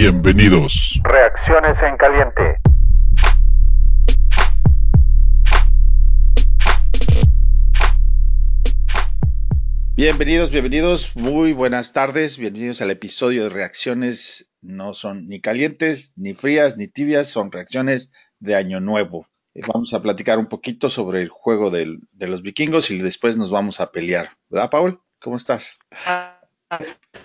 Bienvenidos. Reacciones en caliente. Bienvenidos, bienvenidos, muy buenas tardes, bienvenidos al episodio de reacciones, no son ni calientes, ni frías, ni tibias, son reacciones de Año Nuevo. Eh, Vamos a platicar un poquito sobre el juego del- de los vikingos y después nos vamos a pelear. ¿Verdad, Paul? ¿Cómo estás?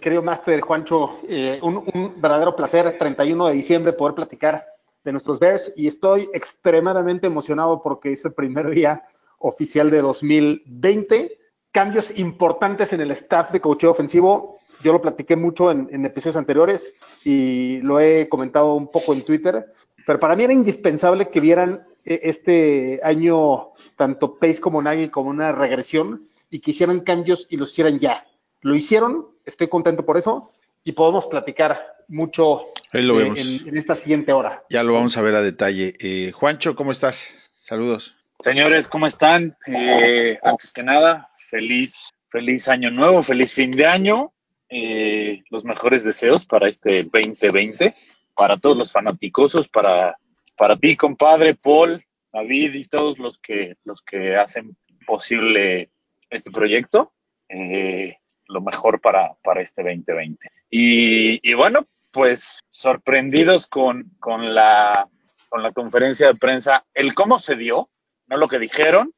Querido Master Juancho, eh, un, un verdadero placer, 31 de diciembre, poder platicar de nuestros Bears y estoy extremadamente emocionado porque es el primer día oficial de 2020. Cambios importantes en el staff de coacheo ofensivo. Yo lo platiqué mucho en, en episodios anteriores y lo he comentado un poco en Twitter, pero para mí era indispensable que vieran eh, este año tanto Pace como Nagy como una regresión y que hicieran cambios y los hicieran ya. Lo hicieron, estoy contento por eso y podemos platicar mucho Ahí lo eh, vemos. en, en esta siguiente hora. Ya lo vamos a ver a detalle. Eh, Juancho, ¿cómo estás? Saludos. Señores, ¿cómo están? Eh, antes que nada, feliz, feliz año nuevo, feliz fin de año. Eh, los mejores deseos para este 2020, para todos los fanaticosos, para, para ti, compadre, Paul, David y todos los que, los que hacen posible este proyecto. Eh, lo mejor para, para este 2020. Y, y bueno, pues sorprendidos con, con, la, con la conferencia de prensa, el cómo se dio, no lo que dijeron,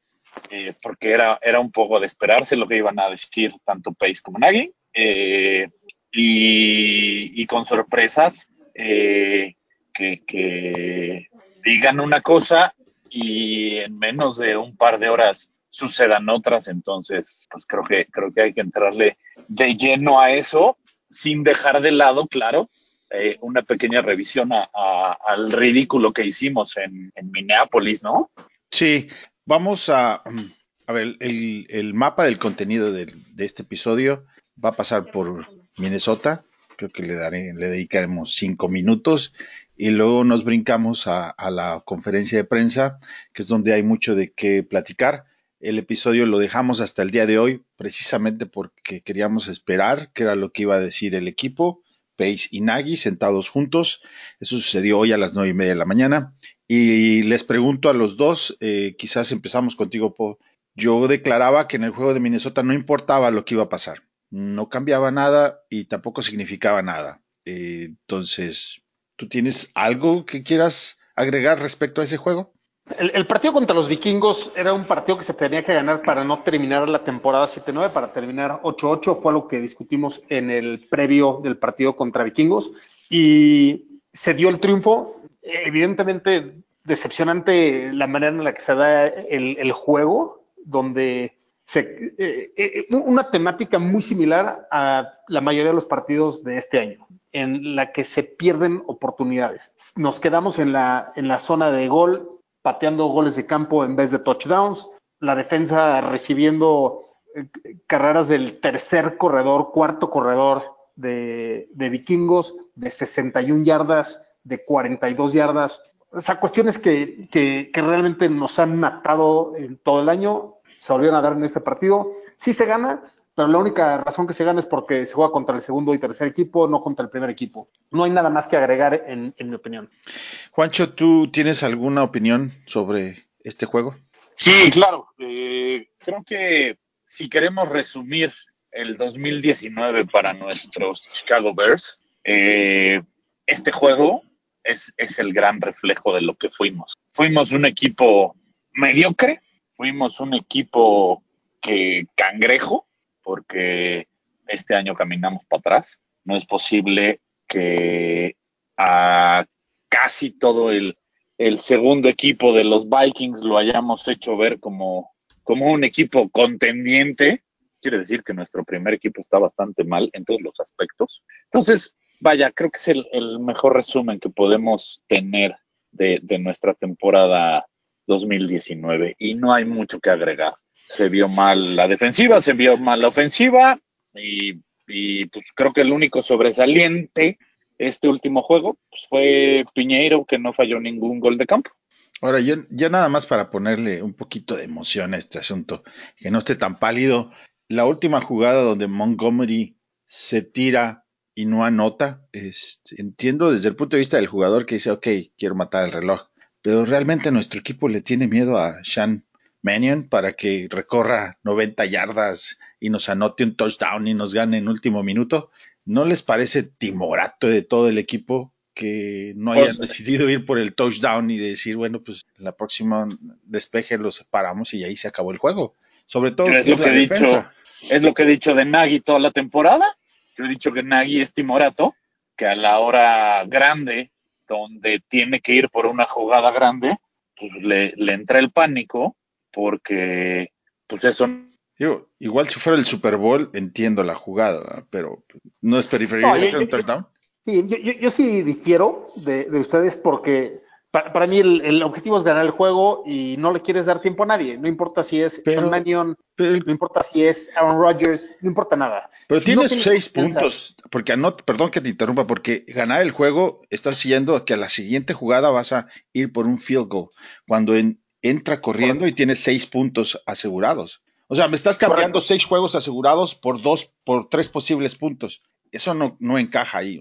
eh, porque era, era un poco de esperarse lo que iban a decir tanto Pace como Nagy, eh, y, con sorpresas eh, que, que digan una cosa y en menos de un par de horas sucedan otras, entonces pues creo que creo que hay que entrarle de lleno a eso, sin dejar de lado, claro, eh, una pequeña revisión a- al ridículo que hicimos en, Minneapolis, ¿no? Sí, vamos a, a ver, el, el mapa del contenido del- de, este episodio va a pasar por Minnesota, creo que le daré, le dedicaremos cinco minutos y luego nos brincamos a la conferencia de prensa, que es donde hay mucho de qué platicar. El episodio lo dejamos hasta el día de hoy, precisamente porque queríamos esperar qué era lo que iba a decir el equipo, Pace y Nagy sentados juntos. Eso sucedió hoy a las nueve y media de la mañana. Y les pregunto a los dos, eh, quizás empezamos contigo, Paul. Yo declaraba que en el juego de Minnesota no importaba lo que iba a pasar. No cambiaba nada y tampoco significaba nada. Eh, entonces, ¿tú tienes algo que quieras agregar respecto a ese juego? El, partido contra los vikingos era un partido que se tenía que ganar para no terminar la temporada 7-9, para terminar 8-8, fue lo que discutimos en el previo del partido contra vikingos y se dio el triunfo. Evidentemente, decepcionante la manera en la que se da el, juego, donde se, eh, eh, una temática muy similar a la mayoría de los partidos de este año, en la que se pierden oportunidades. Nos quedamos en la, en la zona de gol, pateando goles de campo en vez de touchdowns, la defensa recibiendo eh, carreras del tercer corredor, cuarto corredor de, de vikingos, de 61 yardas, de 42 yardas. O sea, cuestiones que, que, que realmente nos han matado en todo el año, se volvieron a dar en este partido. Sí se gana, pero la única razón que se gana es porque se juega contra el segundo y tercer equipo, no contra el primer equipo. No hay nada más que agregar en, en mi opinión. Juancho, ¿tú tienes alguna opinión sobre este juego? Sí, claro. Eh, creo que si queremos resumir el 2019 para nuestros Chicago Bears, eh, este juego es, es el gran reflejo de lo que fuimos. Fuimos un equipo mediocre, fuimos un equipo que cangrejo, porque este año caminamos para atrás. No es posible que a casi todo el, segundo equipo de los Vikings lo hayamos hecho ver como, como un equipo contendiente. Quiere decir que nuestro primer equipo está bastante mal en todos los aspectos. Entonces, vaya, creo que es el, mejor resumen que podemos tener de, nuestra temporada 2019 y no hay mucho que agregar. Se vio mal la defensiva, se vio mal la ofensiva y, y pues creo que el único sobresaliente este último juego pues fue Piñeiro que no falló ningún gol de campo. Ahora, yo, ya nada más para ponerle un poquito de emoción a este asunto, que no esté tan pálido, la última jugada donde Montgomery se tira y no anota. Este, entiendo desde el punto de vista del jugador que dice, ok, quiero matar el reloj, pero realmente nuestro equipo le tiene miedo a Sean Mannion para que recorra 90 yardas y nos anote un touchdown y nos gane en último minuto. ¿No les parece timorato de todo el equipo que no hayan Pues- decidido ir por el touchdown y decir, bueno, pues la próxima despeje los separamos y ahí se acabó el juego? Sobre todo Es que lo es que he dicho, es lo que he dicho de Nagy toda la temporada. Yo he dicho que Nagy es timorato, que a la hora grande, donde tiene que ir por una jugada grande, pues le, le entra el pánico, porque pues eso Digo, igual si fuera el Super Bowl, entiendo la jugada, pero no es preferible No, yo- hacer un yo- touchdown. Sí, yo, yo, yo sí difiero de, de ustedes porque pa- para, mí el, el objetivo es ganar el juego y no le quieres dar tiempo a nadie. No importa si es Pero- Sean Mannion, Pero, no importa si es Aaron Rodgers, no importa nada. pero Si no tienes seis confianza- puntos, porque anot, perdón que te interrumpa, porque ganar el juego estás siguiendo a que a la siguiente jugada vas a ir por un field goal, cuando en- entra corriendo y tienes seis puntos asegurados. O sea, me estás cambiando Correcto. seis juegos asegurados por dos, por tres posibles puntos. Eso no, no encaja ahí.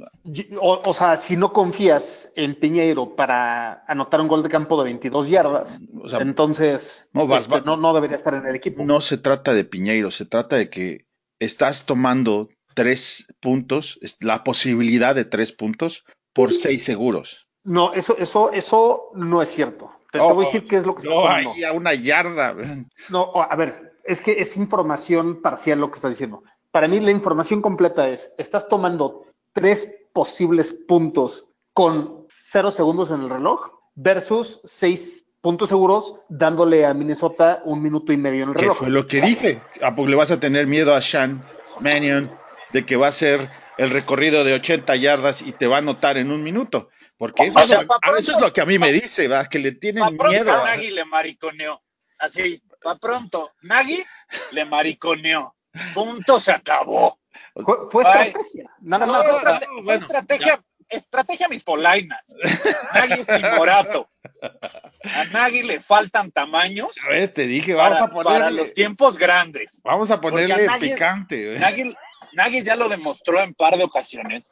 O, o sea, si no confías en Piñeiro para anotar un gol de campo de 22 yardas, O sea, entonces no vas- este, no, no debería estar en el equipo. no se trata de Piñeiro, se trata de que estás tomando tres puntos, la posibilidad de tres puntos por seis seguros. No, eso, eso, eso no es cierto. Te, te voy a decir qué es lo que está No, tomando. ahí a una yarda. No, a ver, es que es información parcial lo que está diciendo. Para mí la información completa es, estás tomando tres posibles puntos con cero segundos en el reloj versus seis puntos seguros dándole a Minnesota un minuto y medio en el ¿Qué reloj. fue lo que dije? ¿A poco le vas a tener miedo a Sean Mannion de que va a ser el recorrido de 80 yardas y te va a anotar en un minuto? Porque eso, O es sea, lo- pa' a eso es pronto- lo que a mí me dice, ¿verdad? Que le tienen pronto miedo. ¿verdad? Nagy le mariconeó. Así, pa' pronto. Nagy le mariconeó. Punto, se acabó. Fue, fue estrategia, nada No, más. fue o sea, estrate- fue bueno, estrategia, estrategia mis polainas. Nagy es timorato. A Nagy le faltan tamaños A ver, te dije, vamos para, a ponerle, para los tiempos grandes. vamos a ponerle a picante. ¿eh? Nagy, Nagy ya lo demostró en par de ocasiones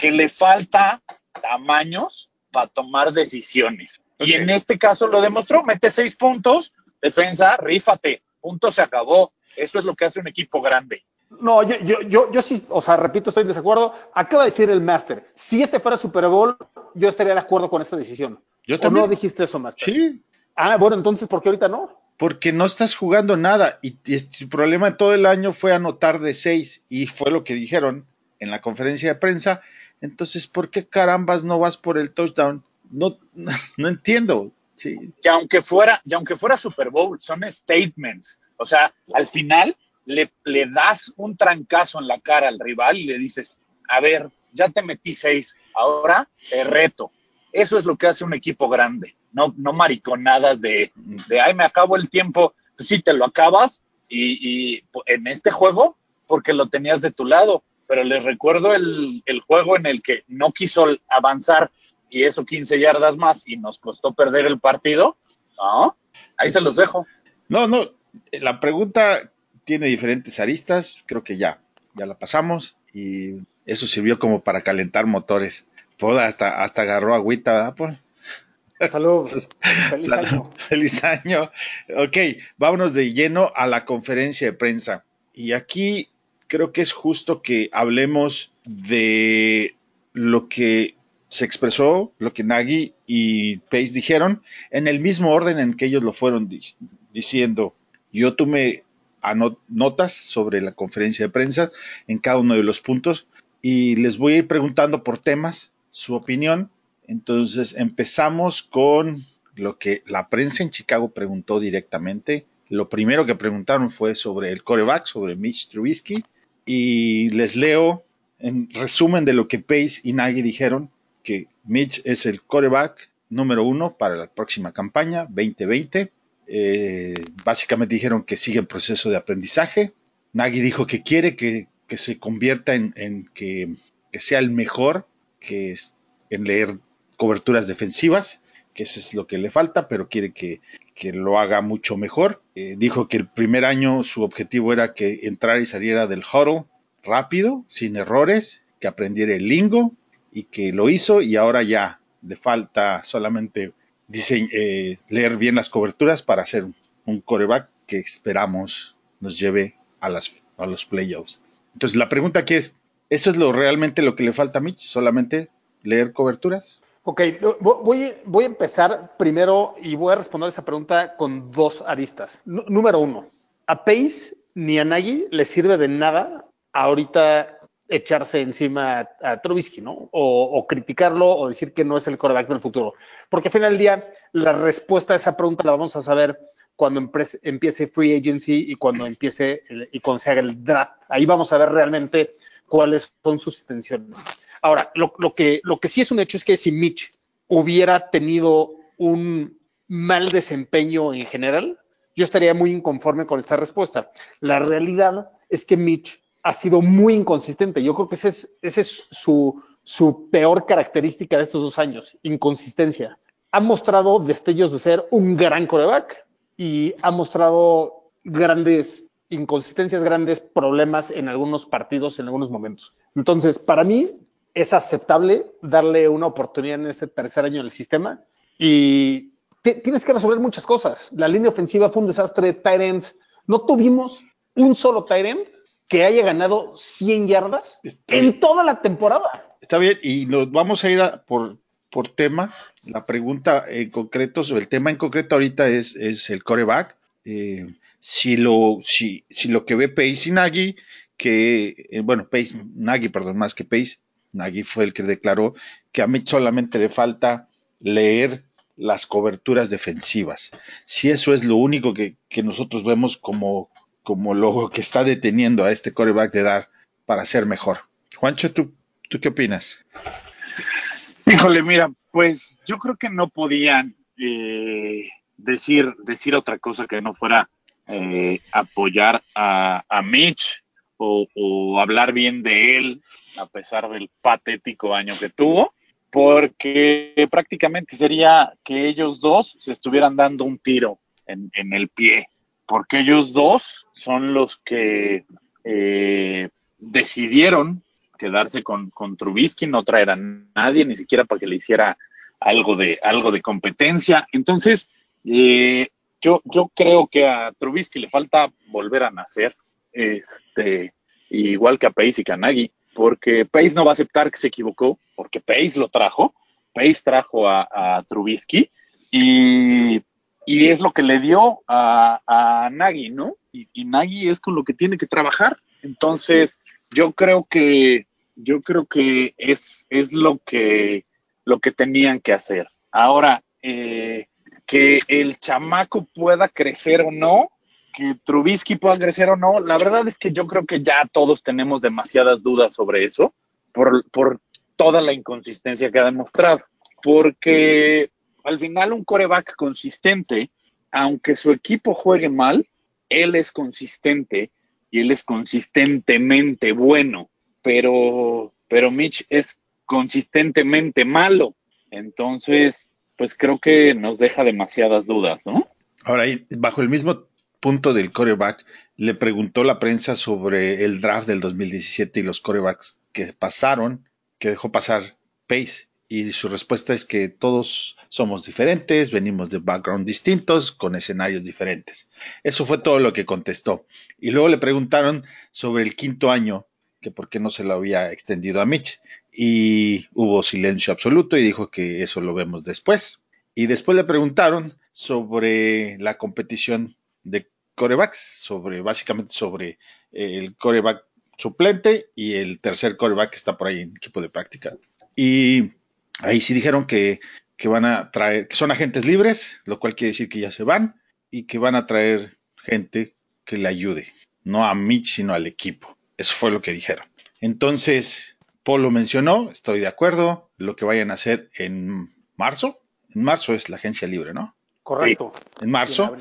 que le falta tamaños para tomar decisiones. Y en este caso lo demostró, mete seis puntos, defensa, rífate, punto se acabó. Eso es lo que hace un equipo grande. No, yo, yo, yo, yo sí, o sea, repito, estoy en desacuerdo. Acaba de decir el Master, si este fuera Super Bowl, yo estaría de acuerdo con esta decisión. Yo ¿O también. no dijiste eso, Master? Sí, Ah, bueno, entonces, ¿por qué ahorita no? porque no estás jugando nada y, y el problema de todo el año fue anotar de seis y fue lo que dijeron en la conferencia de prensa. Entonces, ¿por qué carambas no vas por el touchdown? No, no entiendo. Sí, Y aunque fuera, y aunque fuera Super Bowl, son statements. O sea, al final le, le das un trancazo en la cara al rival y le dices, a ver, ya te metí seis, ahora te reto. Eso es lo que hace un equipo grande, no, no mariconadas de, de, ay, me acabo el tiempo. Pues sí, te lo acabas y, y en este juego, porque lo tenías de tu lado. Pero les recuerdo el, el juego en el que no quiso avanzar y eso 15 yardas más y nos costó perder el partido. No, ahí se los dejo. No, no, la pregunta tiene diferentes aristas, creo que ya, ya la pasamos y eso sirvió como para calentar motores. Pues hasta, hasta agarró agüita, ¿verdad? Pues, Saludos. Feliz Salud. año. Feliz año. Ok, vámonos de lleno a la conferencia de prensa. Y aquí creo que es justo que hablemos de lo que se expresó, lo que Nagy y Pace dijeron, en el mismo orden en que ellos lo fueron di- diciendo. Yo tomé notas sobre la conferencia de prensa en cada uno de los puntos y les voy a ir preguntando por temas su opinión. Entonces empezamos con lo que la prensa en Chicago preguntó directamente. Lo primero que preguntaron fue sobre el coreback, sobre Mitch Trubisky. Y les leo en resumen de lo que Pace y Nagy dijeron, que Mitch es el coreback número uno para la próxima campaña 2020. Eh, básicamente dijeron que sigue en proceso de aprendizaje. Nagy dijo que quiere que, que se convierta en, que, que, sea el mejor, que es en leer coberturas defensivas, que eso es lo que le falta, pero quiere que, que lo haga mucho mejor. Eh, dijo que el primer año su objetivo era que entrara y saliera del huddle rápido, sin errores, que aprendiera el lingo y que lo hizo y ahora ya le falta solamente eh, leer bien las coberturas para hacer un coreback que esperamos nos lleve a, las, a los playoffs. Entonces la pregunta aquí es, ¿eso es lo realmente lo que le falta a Mitch? ¿Solamente leer coberturas? Ok, voy, voy a empezar primero y voy a responder esa pregunta con dos aristas. número uno, a Pace ni a Nagy le sirve de nada ahorita echarse encima a, Trubisky, ¿no? O, criticarlo o decir que no es el coreback del futuro. Porque al final del día, la respuesta a esa pregunta la vamos a saber cuando empiece free agency y cuando empiece y cuando se haga el draft. Ahí vamos a ver realmente cuáles son sus intenciones. Ahora, lo, que, lo que sí es un hecho es que si Mitch hubiera tenido un mal desempeño en general, yo estaría muy inconforme con esta respuesta. La realidad es que Mitch ha sido muy inconsistente. Yo creo que esa es, ese es su, su peor característica de estos dos años, inconsistencia. Ha mostrado destellos de ser un gran coreback y ha mostrado grandes inconsistencias, grandes problemas en algunos partidos, en algunos momentos. Entonces, para mí, es aceptable darle una oportunidad en este tercer año del sistema y tienes que resolver muchas cosas. La línea ofensiva fue un desastre, Tyrant. No tuvimos un solo Tyrant que haya ganado 100 yardas en toda la temporada. Está bien, y nos vamos a ir por, por tema. La pregunta en concreto, el tema en concreto ahorita es, es el coreback. Eh, si, lo, si, si lo que ve Pace y Nagy, que, eh, bueno, Pace, Nagy, perdón, más que Pace, Nagy fue el que declaró que a mí solamente le falta leer las coberturas defensivas. Si eso es lo único que, nosotros vemos como, como lo que está deteniendo a este coreback de dar para ser mejor. Juancho, ¿tú, tú qué opinas? Híjole, mira, pues yo creo que no podían eh, decir, decir otra cosa que no fuera eh, apoyar a, a Mitch o, hablar bien de él a pesar del patético año que tuvo, porque prácticamente sería que ellos dos se estuvieran dando un tiro en, el pie, porque ellos dos son los que eh, decidieron quedarse con, con, Trubisky, no traer a nadie, ni siquiera para que le hiciera algo de, algo de competencia. Entonces, eh, yo, yo creo que a Trubisky le falta volver a nacer este, igual que a Pace y Kanagi, porque Pace no va a aceptar que se equivocó, porque Pace lo trajo, Pace trajo a, Trubisky y, es lo que le dio a, a Nagy, ¿no? Y, y, Nagy es con lo que tiene que trabajar. Entonces, yo creo que, yo creo que es, es lo que, lo que tenían que hacer. Ahora, eh, que el chamaco pueda crecer o no, que Trubisky pueda crecer o no, la verdad es que yo creo que ya todos tenemos demasiadas dudas sobre eso, por, por toda la inconsistencia que ha demostrado. Porque al final un coreback consistente, aunque su equipo juegue mal, él es consistente y él es consistentemente bueno, pero, pero Mitch es consistentemente malo. Entonces, pues creo que nos deja demasiadas dudas, ¿no? Ahora, bajo el mismo punto del coreback, le preguntó la prensa sobre el draft del 2017 y los corebacks que pasaron, que dejó pasar Pace. Y su respuesta es que todos somos diferentes, venimos de background distintos, con escenarios diferentes. Eso fue todo lo que contestó. Y luego le preguntaron sobre el quinto año, que por qué no se lo había extendido a Mitch. Y hubo silencio absoluto y dijo que eso lo vemos después. Y después le preguntaron sobre la competición de corebacks, sobre, básicamente sobre eh, el coreback suplente y el tercer coreback que está por ahí en equipo de práctica. Y ahí sí dijeron que, que van a traer, que son agentes libres, lo cual quiere decir que ya se van y que van a traer gente que le ayude, no a Mitch, sino al equipo. Eso fue lo que dijeron. Entonces, Paul lo mencionó, estoy de acuerdo, lo que vayan a hacer en marzo. En marzo es la agencia libre, ¿no? Correcto. En marzo.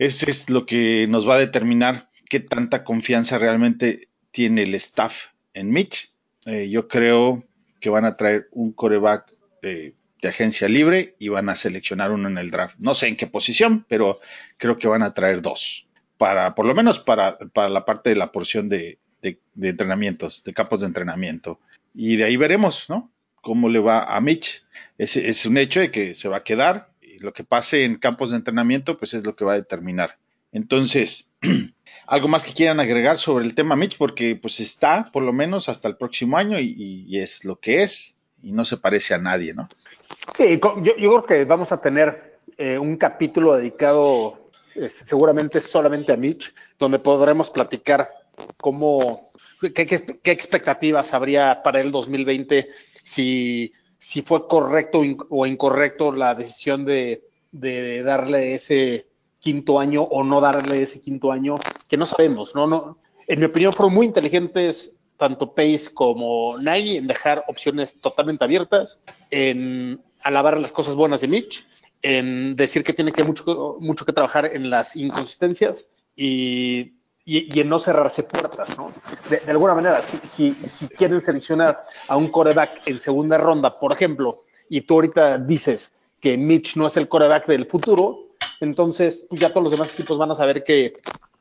Ese es lo que nos va a determinar qué tanta confianza realmente tiene el staff en Mitch. Eh, yo creo que van a traer un coreback eh, de agencia libre y van a seleccionar uno en el draft. No sé en qué posición, pero creo que van a traer dos. Para, por lo menos para, para la parte de la porción de, de, entrenamientos, de campos de entrenamiento. y de ahí veremos, ¿no? Cómo le va a Mitch. Es, es un hecho de que se va a quedar. Lo que pase en campos de entrenamiento, pues es lo que va a determinar. Entonces, algo más que quieran agregar sobre el tema Mitch, porque pues está por lo menos hasta el próximo año y, es lo que es y no se parece a nadie, ¿no? Sí, yo, yo creo que vamos a tener eh, un capítulo dedicado seguramente solamente a Mitch, donde podremos platicar cómo, qué, qué, expectativas habría para el 2020, si, si fue correcto o incorrecto la decisión de, de darle ese quinto año o no darle ese quinto año, que no sabemos, ¿no? no en mi opinión fueron muy inteligentes tanto Pace como Nagy en dejar opciones totalmente abiertas, en alabar las cosas buenas de Mitch, en decir que tiene que mucho, mucho que trabajar en las inconsistencias y, y, y en no cerrarse puertas, ¿no? De, de alguna manera, si, si, si, quieren seleccionar a un coreback en segunda ronda, por ejemplo, y tú ahorita dices que Mitch no es el coreback del futuro, entonces pues ya todos los demás equipos van a saber que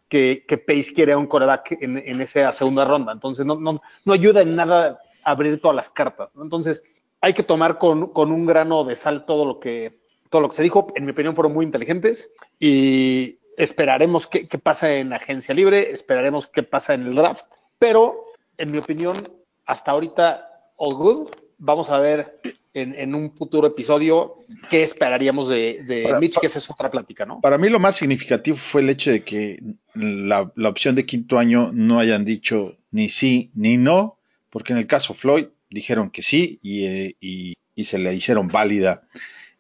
que, que Pace quiere un coreback en, en, esa segunda ronda. Entonces, no, no, no ayuda en nada a abrir todas las cartas. ¿no? Entonces, hay que tomar con, con, un grano de sal todo lo que todo lo que se dijo. En mi opinión, fueron muy inteligentes y esperaremos qué, qué pasa en agencia libre, esperaremos qué pasa en el draft. Pero, en mi opinión, hasta ahorita, all good. Vamos a ver en, en, un futuro episodio qué esperaríamos de, de para, Mitch, que esa es otra plática, ¿no? Para mí lo más significativo fue el hecho de que la, la, opción de quinto año no hayan dicho ni sí ni no, porque en el caso Floyd dijeron que sí y, eh, y, y se le hicieron válida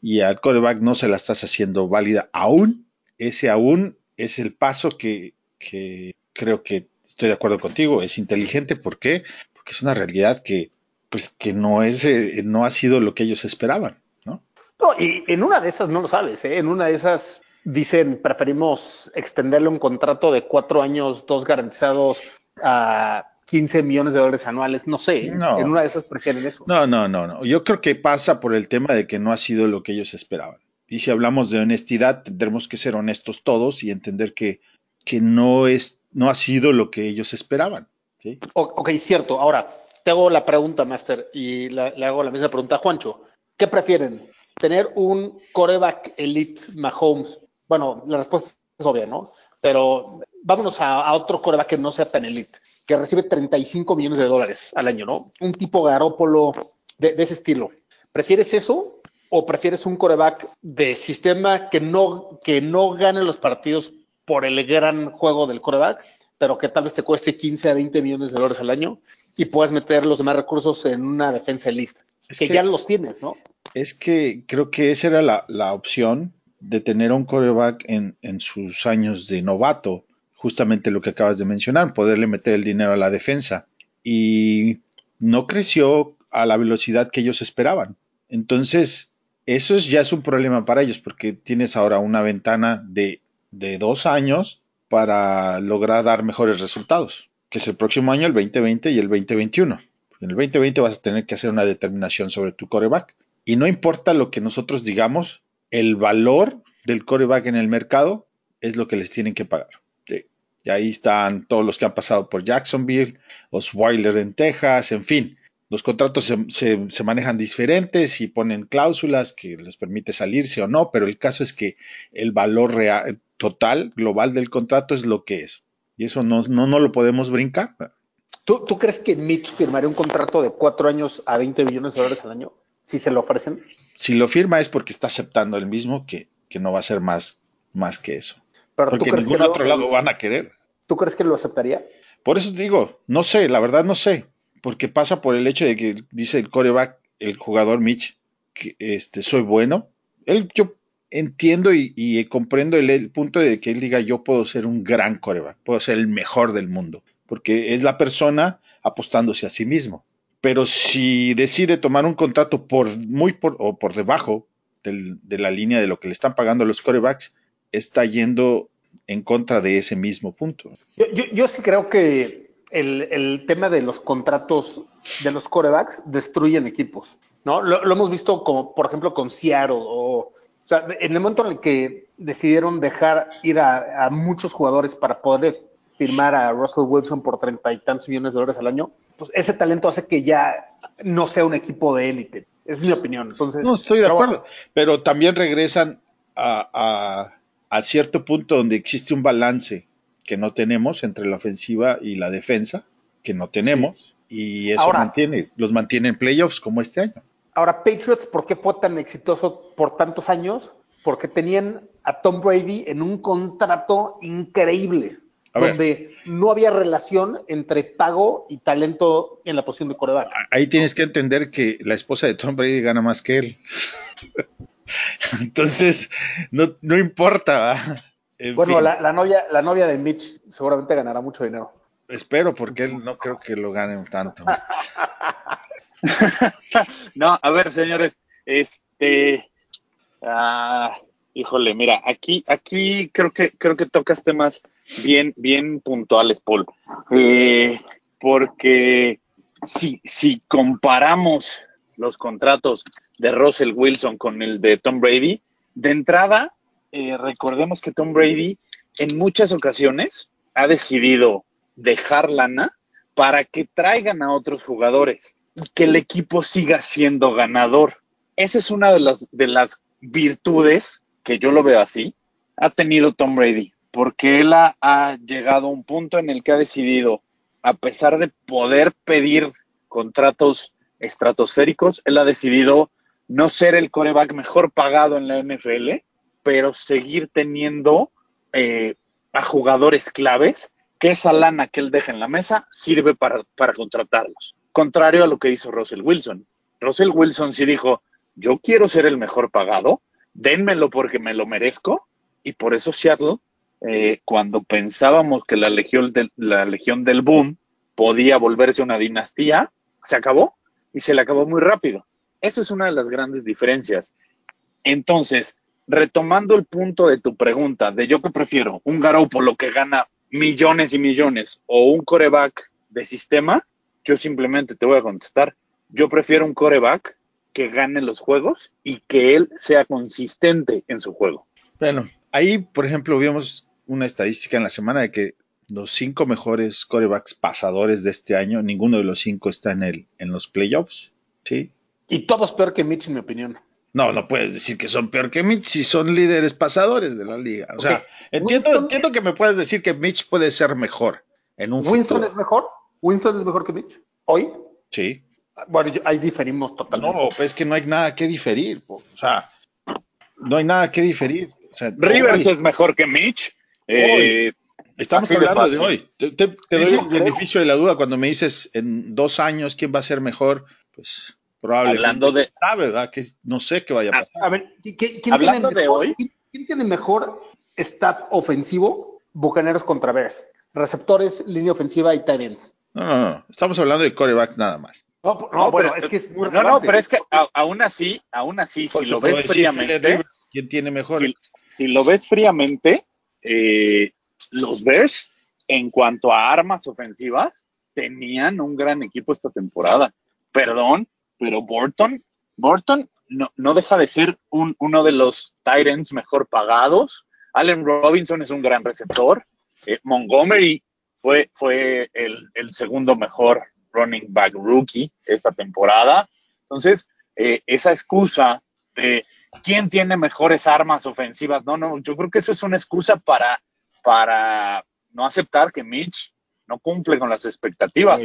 y al coreback no se la estás haciendo válida aún. Ese aún es el paso que, que creo que estoy de acuerdo contigo, es inteligente. ¿Por qué? Porque es una realidad que pues que no es, eh, no ha sido lo que ellos esperaban, ¿no? No, y en una de esas no lo sabes, ¿eh? en una de esas dicen preferimos extenderle un contrato de cuatro años, dos garantizados a 15 millones de dólares anuales, no sé, no, en una de esas prefieren eso. No, no, no, no, yo creo que pasa por el tema de que no ha sido lo que ellos esperaban. Y si hablamos de honestidad, tendremos que ser honestos todos y entender que, que no es, no ha sido lo que ellos esperaban. ¿sí? Ok, cierto. Ahora, te hago la pregunta, Master, y le hago la misma pregunta a Juancho. ¿Qué prefieren? ¿Tener un coreback elite Mahomes? Bueno, la respuesta es obvia, ¿no? Pero vámonos a, a otro coreback que no sea tan elite, que recibe 35 millones de dólares al año, ¿no? Un tipo garópolo de ese estilo. ¿Prefieres eso o prefieres un coreback de sistema que no, que no gane los partidos por el gran juego del coreback, pero que tal vez te cueste 15 a 20 millones de dólares al año y puedes meter los demás recursos en una defensa elite, es que, que, ya los tienes, ¿no? Es que creo que esa era la, la opción de tener un coreback en, en, sus años de novato, justamente lo que acabas de mencionar, poderle meter el dinero a la defensa. Y no creció a la velocidad que ellos esperaban. Entonces, eso es, ya es un problema para ellos, porque tienes ahora una ventana de, de dos años para lograr dar mejores resultados que es el próximo año, el 2020 y el 2021. En el 2020 vas a tener que hacer una determinación sobre tu coreback. Y no importa lo que nosotros digamos, el valor del coreback en el mercado es lo que les tienen que pagar. Y ahí están todos los que han pasado por Jacksonville, Osweiler en Texas, en fin. Los contratos se, se, se, manejan diferentes y ponen cláusulas que les permite salirse o no, pero el caso es que el valor real, total, global del contrato es lo que es. Y eso no, no, no lo podemos brincar. ¿Tú, ¿Tú, crees que Mitch firmaría un contrato de cuatro años a 20 millones de dólares al año? Si se lo ofrecen. Si lo firma es porque está aceptando el mismo que, que no va a ser más, más que eso. Pero porque ¿tú crees ningún que otro lado van a querer. ¿Tú crees que lo aceptaría? Por eso digo, no sé, la verdad no sé. Porque pasa por el hecho de que dice el coreback, el jugador Mitch, que este, soy bueno. Él, yo entiendo y, comprendo el, punto de que él diga yo puedo ser un gran coreback, puedo ser el mejor del mundo, porque es la persona apostándose a sí mismo. Pero si decide tomar un contrato por muy por, o por debajo de la línea de lo que le están pagando los corebacks, está yendo en contra de ese mismo punto. Yo, yo, yo sí creo que el, el, tema de los contratos de los corebacks destruyen equipos, ¿no? Lo, lo hemos visto como, por ejemplo, con Seattle o o sea, en el momento en el que decidieron dejar ir a, a, muchos jugadores para poder firmar a Russell Wilson por treinta y tantos millones de dólares al año, pues ese talento hace que ya no sea un equipo de élite. Es mi opinión. Entonces, No, estoy de pero acuerdo. Pero también regresan a, a- a cierto punto donde existe un balance que no tenemos entre la ofensiva y la defensa, que no tenemos, y eso Ahora- mantiene, los mantiene en playoffs como este año. Ahora, Patriots, ¿por qué fue tan exitoso por tantos años? Porque tenían a Tom Brady en un contrato increíble, A ver. donde no había relación entre pago y talento en la posición de coreback. Ahí tienes que entender que la esposa de Tom Brady gana más que él. Entonces, no, no importa. ¿va? En Bueno, la, la novia, la novia de Mitch seguramente ganará mucho dinero. espero porque él no creo que lo gane tanto. No, a ver, señores, este, ah, híjole, mira, aquí, aquí creo que, creo que tocas temas bien, bien puntuales, Paul, Eh, porque si, si comparamos los contratos de Russell Wilson con el de Tom Brady, de entrada, eh, recordemos que Tom Brady en muchas ocasiones ha decidido dejar lana para que traigan a otros jugadores y que el equipo siga siendo ganador. Esa es una de las, de las virtudes que yo lo veo así, ha tenido Tom Brady, porque él ha, llegado a un punto en el que ha decidido, a pesar de poder pedir contratos estratosféricos, él ha decidido no ser el coreback mejor pagado en la NFL, pero seguir teniendo eh, a jugadores claves que esa lana que él deja en la mesa sirve para, para contratarlos. Contrario a lo que hizo Russell Wilson. Russell Wilson sí dijo, yo quiero ser el mejor pagado, dénmelo porque me lo merezco, y por eso Seattle, eh, cuando pensábamos que la legión, del, la legión del boom podía volverse una dinastía, se acabó y se le acabó muy rápido. Esa es una de las grandes diferencias. Entonces, retomando el punto de tu pregunta, de yo que prefiero un Garoppolo que gana millones y millones o un coreback de sistema, yo simplemente te voy a contestar, yo prefiero un coreback que gane los juegos y que él sea consistente en su juego. Bueno, ahí, por ejemplo, vimos una estadística en la semana de que los cinco mejores corebacks pasadores de este año, ninguno de los cinco está en, el, en los playoffs. ¿sí? Y todo es peor que Mitch, en mi opinión. No, no puedes decir que son peor que Mitch si son líderes pasadores de la liga. O sea, entiendo, Winston- entiendo que me puedes decir que Mitch puede ser mejor en un ¿Winston futuro. es mejor? ¿Winston es mejor que Mitch? ¿Hoy? Sí. Bueno, yo- ahí diferimos totalmente. No, pues es que no hay nada que diferir. po. O sea, no hay nada que diferir. O sea, Rivers hoy- es mejor que Mitch. Eh, Estamos de hablando de, hoy. Te, te- doy el creo. beneficio de la duda cuando me dices en dos años quién va a ser mejor. Pues probablemente. Hablando de- Ah, ¿verdad? Que no sé qué vaya a pasar. A ver, ¿qui- qui- ¿quién, Hablando tiene de mejor, hoy. ¿quién, quién tiene mejor stat ofensivo? Bucaneros contra Bears. Receptores, línea ofensiva y tight ends. No, no, no. Estamos hablando de corebacks nada más. No, no, bueno, pero- es que es muy no, no, relevante. pero es que a- aún así, aún así, si lo ves fríamente, ¿Quién tiene mejor? si, si lo ves fríamente, eh, los Bears, en cuanto a armas ofensivas, tenían un gran equipo esta temporada. Perdón, pero Burton, Burton no, no deja de ser un- uno de los Titans mejor pagados. Allen Robinson es un gran receptor. Eh, Montgomery fue, fue el, el segundo mejor running back rookie esta temporada. Entonces, eh, esa excusa de quién tiene mejores armas ofensivas, no, no, yo creo que eso es una excusa para, para no aceptar que Mitch no cumple con las expectativas.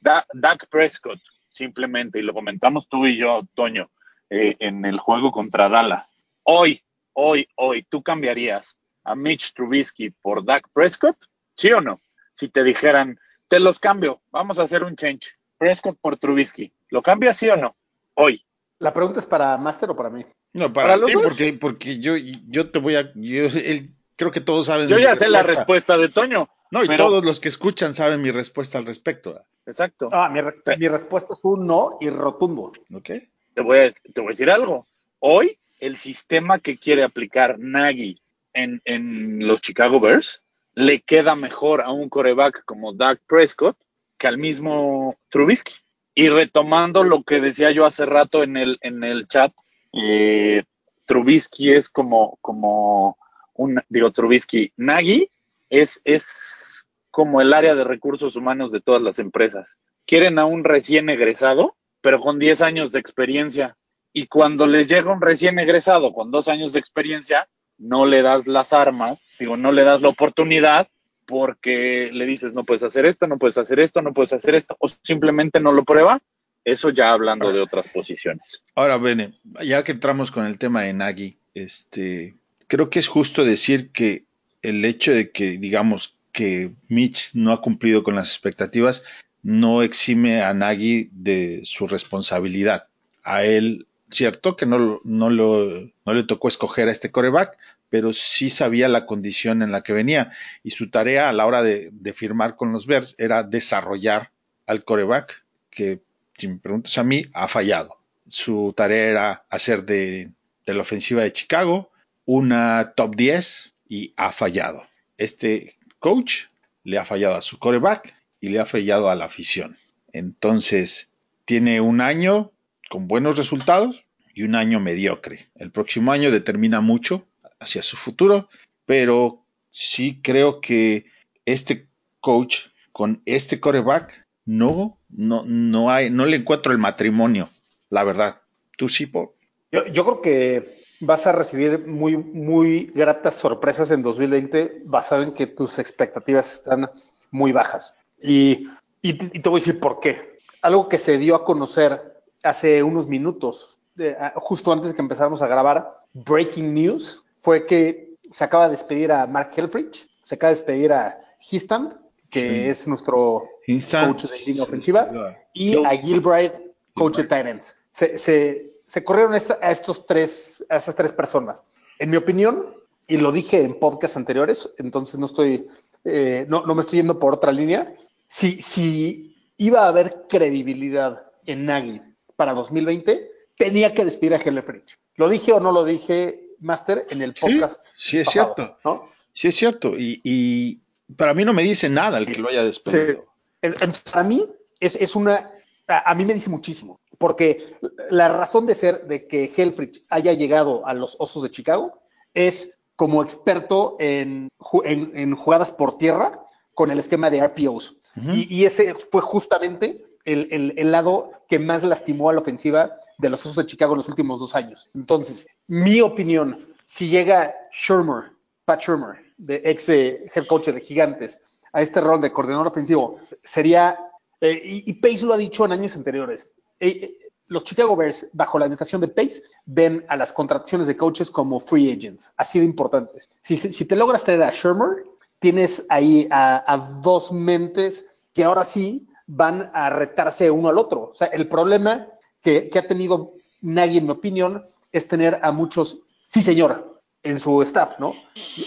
Da- Dak Prescott, simplemente, y lo comentamos tú y yo, Toño, eh, en el juego contra Dallas. Hoy, hoy, hoy, ¿tú cambiarías a Mitch Trubisky por Dak Prescott? ¿Sí o no? Si te dijeran, te los cambio, vamos a hacer un change. Prescott por Trubisky. ¿Lo cambias sí o no? Hoy. La pregunta es para Master o para mí. No, para, Para los ti, dos. porque, porque yo, yo te voy a. Yo, él- creo que todos saben. Yo ya sé la respuesta de Toño. No, y pero- todos los que escuchan saben mi respuesta al respecto. Exacto. Ah, mi, resp- mi respuesta es un no y rotundo. ¿Ok? te voy, a, te voy a decir algo. Hoy, el sistema que quiere aplicar Nagy en, en los Chicago Bears le queda mejor a un coreback como Dak Prescott que al mismo Trubisky. Y retomando lo que decía yo hace rato en el, en el chat, eh, Trubisky es como, como un, digo, Trubisky, Nagy es, es como el área de recursos humanos de todas las empresas. Quieren a un recién egresado, pero con 10 años de experiencia. Y cuando les llega un recién egresado con dos años de experiencia, no le das las armas, digo, no le das la oportunidad porque le dices, no puedes hacer esto, no puedes hacer esto, no puedes hacer esto, o simplemente no lo prueba. Eso ya hablando de otras posiciones. Ahora, Bene, ya que entramos con el tema de Nagy, este, creo que es justo decir que el hecho de que, digamos, que Mitch no ha cumplido con las expectativas, no exime a Nagy de su responsabilidad. A él, cierto que no, no, lo, no le tocó escoger a este coreback, pero sí sabía la condición en la que venía y su tarea a la hora de, de firmar con los Bears era desarrollar al coreback, que si me preguntas a mí, ha fallado. Su tarea era hacer de, de la ofensiva de Chicago una top 10 y ha fallado. Este coach le ha fallado a su coreback y le ha fallado a la afición. Entonces, tiene un año con buenos resultados y un año mediocre. El próximo año determina mucho hacia su futuro, pero sí creo que este coach con este coreback no, no, no hay, no le encuentro el matrimonio, la verdad. ¿Tú sí, Paul? Yo, yo creo que vas a recibir muy, muy gratas sorpresas en 2020 basado en que tus expectativas están muy bajas. Y, y, te, y te voy a decir por qué. Algo que se dio a conocer hace unos minutos, eh, justo antes de que empezáramos a grabar, Breaking News, fue que se acaba de despedir a Mark Helfrich, se acaba de despedir a Histam, que sí. es nuestro Instant, coach de línea ofensiva, sí, y a Gilbride, coach Gilbride. de Titans. Se, se, se corrieron esta, a estos tres, a esas tres personas. En mi opinión, y lo dije en podcasts anteriores, entonces no estoy, eh, no, no, me estoy yendo por otra línea. Si, si iba a haber credibilidad en Nagy para 2020, tenía que despedir a Helfrich. ¿Lo dije o no lo dije, Master, en el podcast? Sí, sí es pasado, cierto. ¿no? Sí es cierto. Y, y, para mí no me dice nada el que lo haya despedido. Sí. Para mí es, es una, a, a mí me dice muchísimo porque la razón de ser de que Helfrich haya llegado a los Osos de Chicago es como experto en, en, en jugadas por tierra con el esquema de RPOs. Uh -huh. y, y, ese fue justamente el, el, el, lado que más lastimó a la ofensiva de los Osos de Chicago en los últimos dos años. Entonces, mi opinión, si llega Shermer, Pat Shermer, de ex eh, head coach de Gigantes, a este rol de coordinador ofensivo, sería, eh, y, Pace lo ha dicho en años anteriores, eh, los Chicago Bears, bajo la administración de Pace, ven a las contrataciones de coaches como free agents, así de importantes. Si, te logras traer a Shermer, tienes ahí a, dos mentes que ahora sí van a retarse uno al otro. O sea, el problema que, ha tenido Nagy, en mi opinión, es tener a muchos, sí señor, en su staff, ¿no?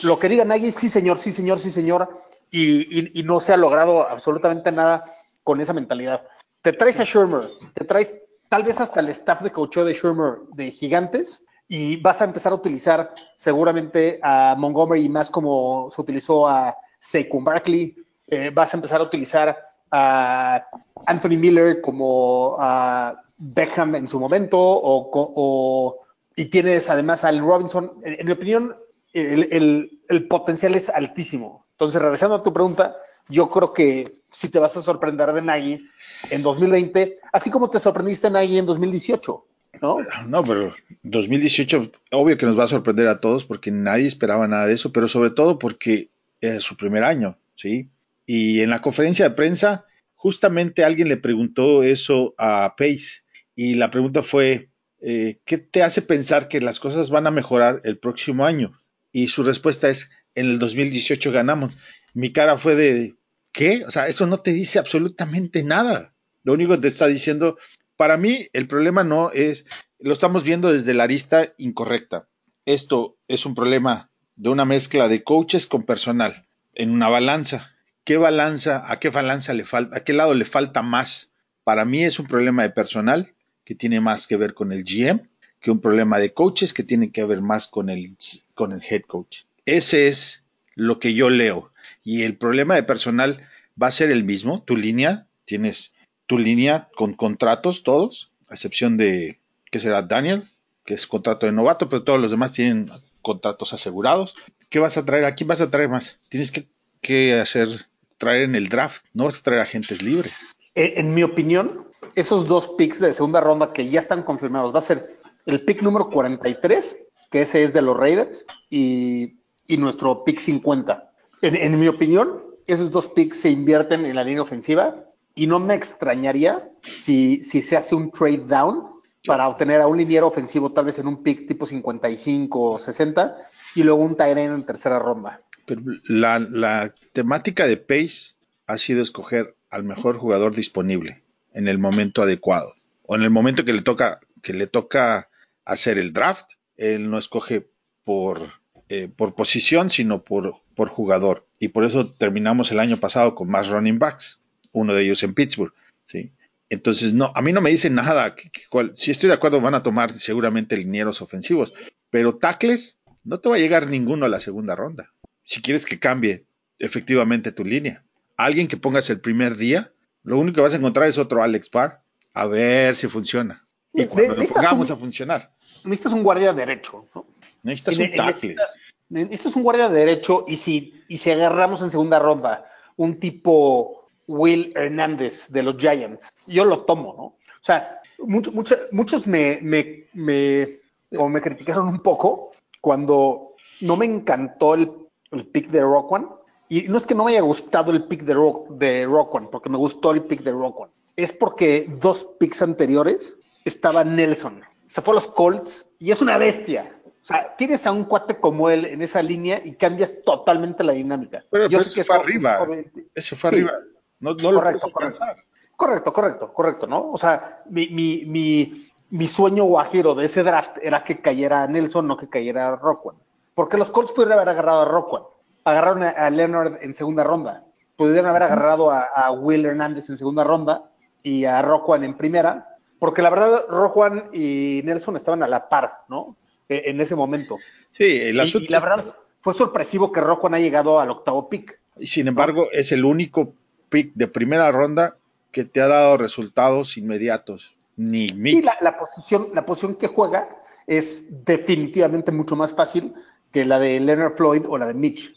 Lo que diga Nagy, sí señor, sí señor, sí señor, y no se ha logrado absolutamente nada con esa mentalidad te traes a Shermer, te traes tal vez hasta el staff de coacheo de Shermer de Gigantes y vas a empezar a utilizar seguramente a Montgomery más como se utilizó a Saquon Barkley, eh, vas a empezar a utilizar a Anthony Miller como a Beckham en su momento o, y tienes además al Robinson. En, mi opinión, el, el potencial es altísimo. Entonces, regresando a tu pregunta, yo creo que si te vas a sorprender de Nagy en 2020, así como te sorprendiste Nagy en 2018, ¿no? No, pero 2018, obvio que nos va a sorprender a todos porque nadie esperaba nada de eso, pero sobre todo porque es su primer año, ¿sí? Y en la conferencia de prensa, justamente alguien le preguntó eso a Pace y la pregunta fue, eh, ¿qué te hace pensar que las cosas van a mejorar el próximo año? Y su respuesta es, en el 2018 ganamos. Mi cara fue de, ¿Qué? O sea, eso no te dice absolutamente nada. Lo único que te está diciendo, para mí el problema no es, lo estamos viendo desde la arista incorrecta. Esto es un problema de una mezcla de coaches con personal en una balanza. ¿Qué balanza, a qué balanza le falta, a qué lado le falta más? Para mí es un problema de personal que tiene más que ver con el GM que un problema de coaches que tiene que ver más con el, con el head coach. Ese es lo que yo leo. Y el problema de personal va a ser el mismo. Tu línea, tienes tu línea con contratos todos, a excepción de, ¿qué será? Daniel, que es contrato de novato, pero todos los demás tienen contratos asegurados. ¿Qué vas a traer? ¿A quién vas a traer más? Tienes que, que hacer, traer en el draft, no vas a traer agentes libres. En, en mi opinión, esos dos picks de segunda ronda que ya están confirmados, va a ser el pick número 43, que ese es de los Raiders, y, y nuestro pick 50. En, mi opinión, esos dos picks se invierten en la línea ofensiva y no me extrañaría si, se hace un trade down para obtener a un liniero ofensivo tal vez en un pick tipo 55 o 60 y luego un end en tercera ronda. Pero la, la temática de Pace ha sido escoger al mejor jugador disponible en el momento adecuado o en el momento que le toca que le toca hacer el draft él no escoge por eh, por posición sino por por jugador y por eso terminamos el año pasado con más running backs uno de ellos en Pittsburgh sí entonces no a mí no me dicen nada que, que, cual, si estoy de acuerdo van a tomar seguramente linieros ofensivos pero tackles no te va a llegar ninguno a la segunda ronda si quieres que cambie efectivamente tu línea alguien que pongas el primer día lo único que vas a encontrar es otro Alex Barr. A ver si funciona. Y cuando lo pongamos un, a funcionar. Necesitas un guardia derecho. ¿no? Necesitas un tackle. Necesitas un guardia derecho y si, y si agarramos en segunda ronda un tipo Will Hernández de los Giants, yo lo tomo, ¿no? O sea, mucho, mucho, muchos me, me, me, o me criticaron un poco cuando no me encantó el, el pick de Rock One y no es que no me haya gustado el pick de Rock, de Rock One, porque me gustó el pick de Rock One. Es porque dos picks anteriores estaba Nelson. Se fue a los Colts y es una bestia. Sea, tienes a un cuate como él en esa línea y cambias totalmente la dinámica. Pero, Yo pero sé ese que fue arriba. Ese fue sí. arriba. No, no lo correcto, puedes correcto. correcto, correcto, correcto, ¿no? O sea, mi, mi, mi, mi sueño guajiro de ese draft era que cayera Nelson, no que cayera Rockwell. Porque los Colts pudieron haber agarrado a Rockwell agarraron a, a, Leonard en segunda ronda. Pudieron haber agarrado a, a, Will Hernández en segunda ronda y a Roquan en primera, porque la verdad Roquan y Nelson estaban a la par, ¿no? E, en ese momento. Sí, el asunto... y, y, la verdad fue sorpresivo que Roquan ha llegado al octavo pick. Y sin embargo, es el único pick de primera ronda que te ha dado resultados inmediatos. Ni mix. Sí, la, la, posición, la posición que juega es definitivamente mucho más fácil que la de Leonard Floyd o la de Mitch.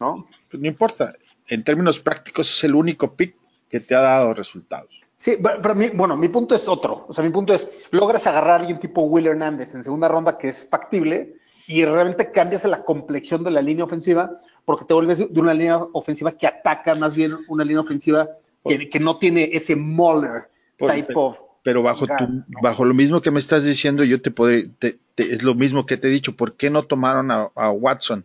¿no? Pues no importa. En términos prácticos es el único pick que te ha dado resultados. Sí, pero, mi, bueno, mi punto es otro. O sea, mi punto es, logras agarrar a alguien tipo Will Hernández en segunda ronda que es factible y realmente cambias la complexión de la línea ofensiva porque te vuelves de una línea ofensiva que ataca más bien una línea ofensiva que, que no tiene ese Moller type pero, of pero bajo tu, ¿no? bajo lo mismo que me estás diciendo, yo te podré, te, te, es lo mismo que te he dicho, ¿por qué no tomaron a, a Watson?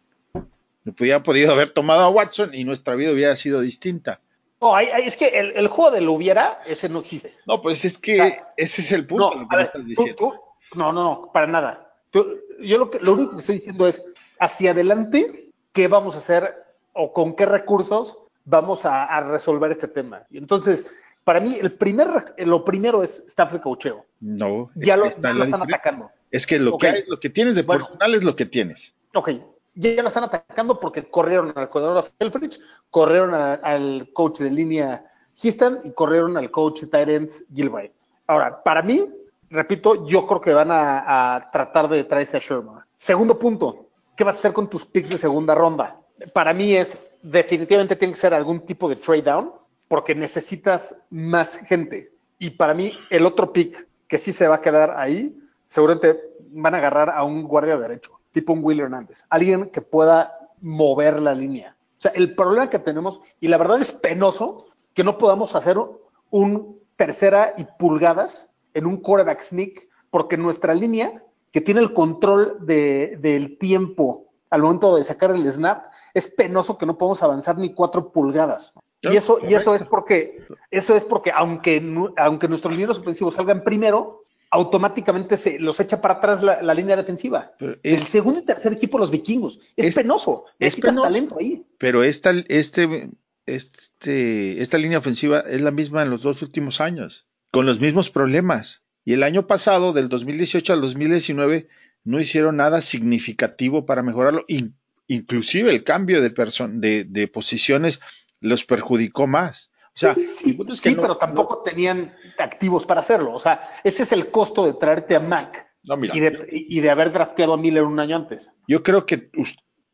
Me hubiera podido haber tomado a Watson y nuestra vida hubiera sido distinta. No, hay, hay, es que el, el, juego del hubiera, ese no existe. No, pues es que o sea, ese es el punto no, lo que me estás diciendo. Tú, tú, no, no, no, para nada. Tú, yo lo, que, lo único que estoy diciendo es, hacia adelante, ¿qué vamos a hacer o con qué recursos vamos a, a resolver este tema? Y entonces, para mí, el primer, lo primero es staff de cocheo. No, ya lo, ya lo están atacando. Es que lo, okay. que hay, lo que tienes de personal es lo que tienes. Ok, ya lo están atacando porque corrieron al corredor Helfrich, corrieron a, al coach de línea Houston y corrieron al coach de Tyrants Gilbert. Ahora, para mí, repito, yo creo que van a, a tratar de traerse a Sherman. Segundo punto, ¿qué vas a hacer con tus picks de segunda ronda? Para mí es, definitivamente tiene que ser algún tipo de trade down porque necesitas más gente. Y para mí, el otro pick que sí se va a quedar ahí, seguramente van a agarrar a un guardia derecho, tipo un Will Hernández, alguien que pueda mover la línea. O sea, el problema que tenemos, y la verdad es penoso, que no podamos hacer un tercera y pulgadas en un quarterback sneak, porque nuestra línea, que tiene el control de, del tiempo al momento de sacar el snap, es penoso que no podamos avanzar ni cuatro pulgadas. Y eso, y eso es porque, eso es porque aunque, aunque nuestros líneas ofensivos salgan primero, automáticamente se los echa para atrás la, la línea defensiva. Es, el segundo y tercer equipo, los vikingos. Es, es penoso. Es penoso, talento ahí. Pero esta, este, este, esta línea ofensiva es la misma en los dos últimos años, con los mismos problemas. Y el año pasado, del 2018 al 2019, no hicieron nada significativo para mejorarlo. In, inclusive el cambio de, de, de posiciones los perjudicó más. O sea, sí, sí, es que sí no, pero tampoco no, tenían activos para hacerlo. O sea, ese es el costo de traerte a Mac no, mira, y, de, y, de, haber drafteado a Miller un año antes. Yo creo que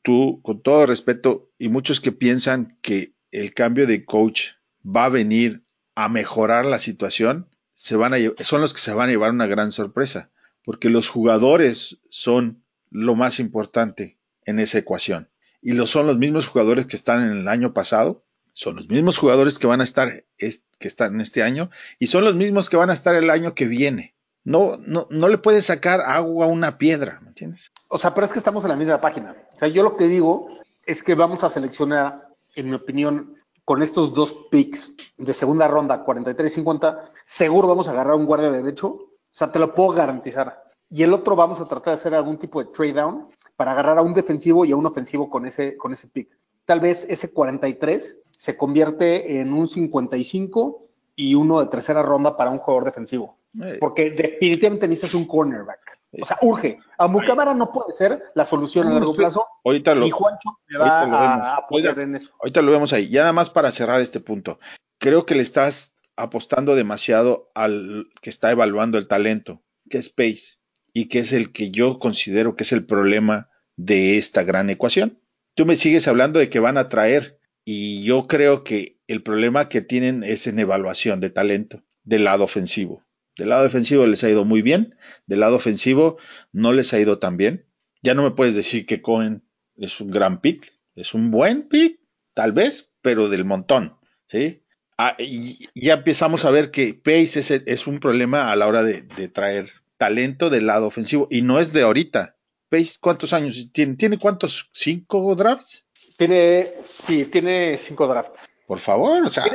tú, con todo respeto, y muchos que piensan que el cambio de coach va a venir a mejorar la situación, se van a, son los que se van a llevar una gran sorpresa, porque los jugadores son lo más importante en esa ecuación. Y lo son los mismos jugadores que están en el año pasado, son los mismos jugadores que van a estar que están este año y son los mismos que van a estar el año que viene. No, no, no le puedes sacar agua a una piedra, ¿me entiendes? O sea, pero es que estamos en la misma página. O sea, yo lo que digo es que vamos a seleccionar, en mi opinión, con estos dos picks de segunda ronda, 43 y 50, seguro vamos a agarrar un guardia derecho. O sea, te lo puedo garantizar. Y el otro vamos a tratar de hacer algún tipo de trade down para agarrar a un defensivo y a un ofensivo con ese, con ese pick. Tal vez ese 43 se convierte en un 55 y uno de tercera ronda para un jugador defensivo. Porque definitivamente necesitas un cornerback. O sea, urge. A Mucamara no puede ser la solución a largo plazo. Ahorita lo, y Juancho le va a apoyar en eso. Ahorita lo vemos ahí. Ya nada más para cerrar este punto. Creo que le estás apostando demasiado al que está evaluando el talento, que es Pace, y que es el que yo considero que es el problema de esta gran ecuación. Tú me sigues hablando de que van a traer, y yo creo que el problema que tienen es en evaluación de talento del lado ofensivo. Del lado defensivo les ha ido muy bien, del lado ofensivo no les ha ido tan bien. Ya no me puedes decir que Cohen es un gran pick, es un buen pick, tal vez, pero del montón, ¿sí? Ah, y ya empezamos a ver que Pace es, un problema a la hora de, traer talento del lado ofensivo y no es de ahorita. Pace, ¿cuántos años tiene? ¿Tiene cuántos? ¿Cinco drafts? Tiene, sí, tiene cinco drafts. Por favor, o sea.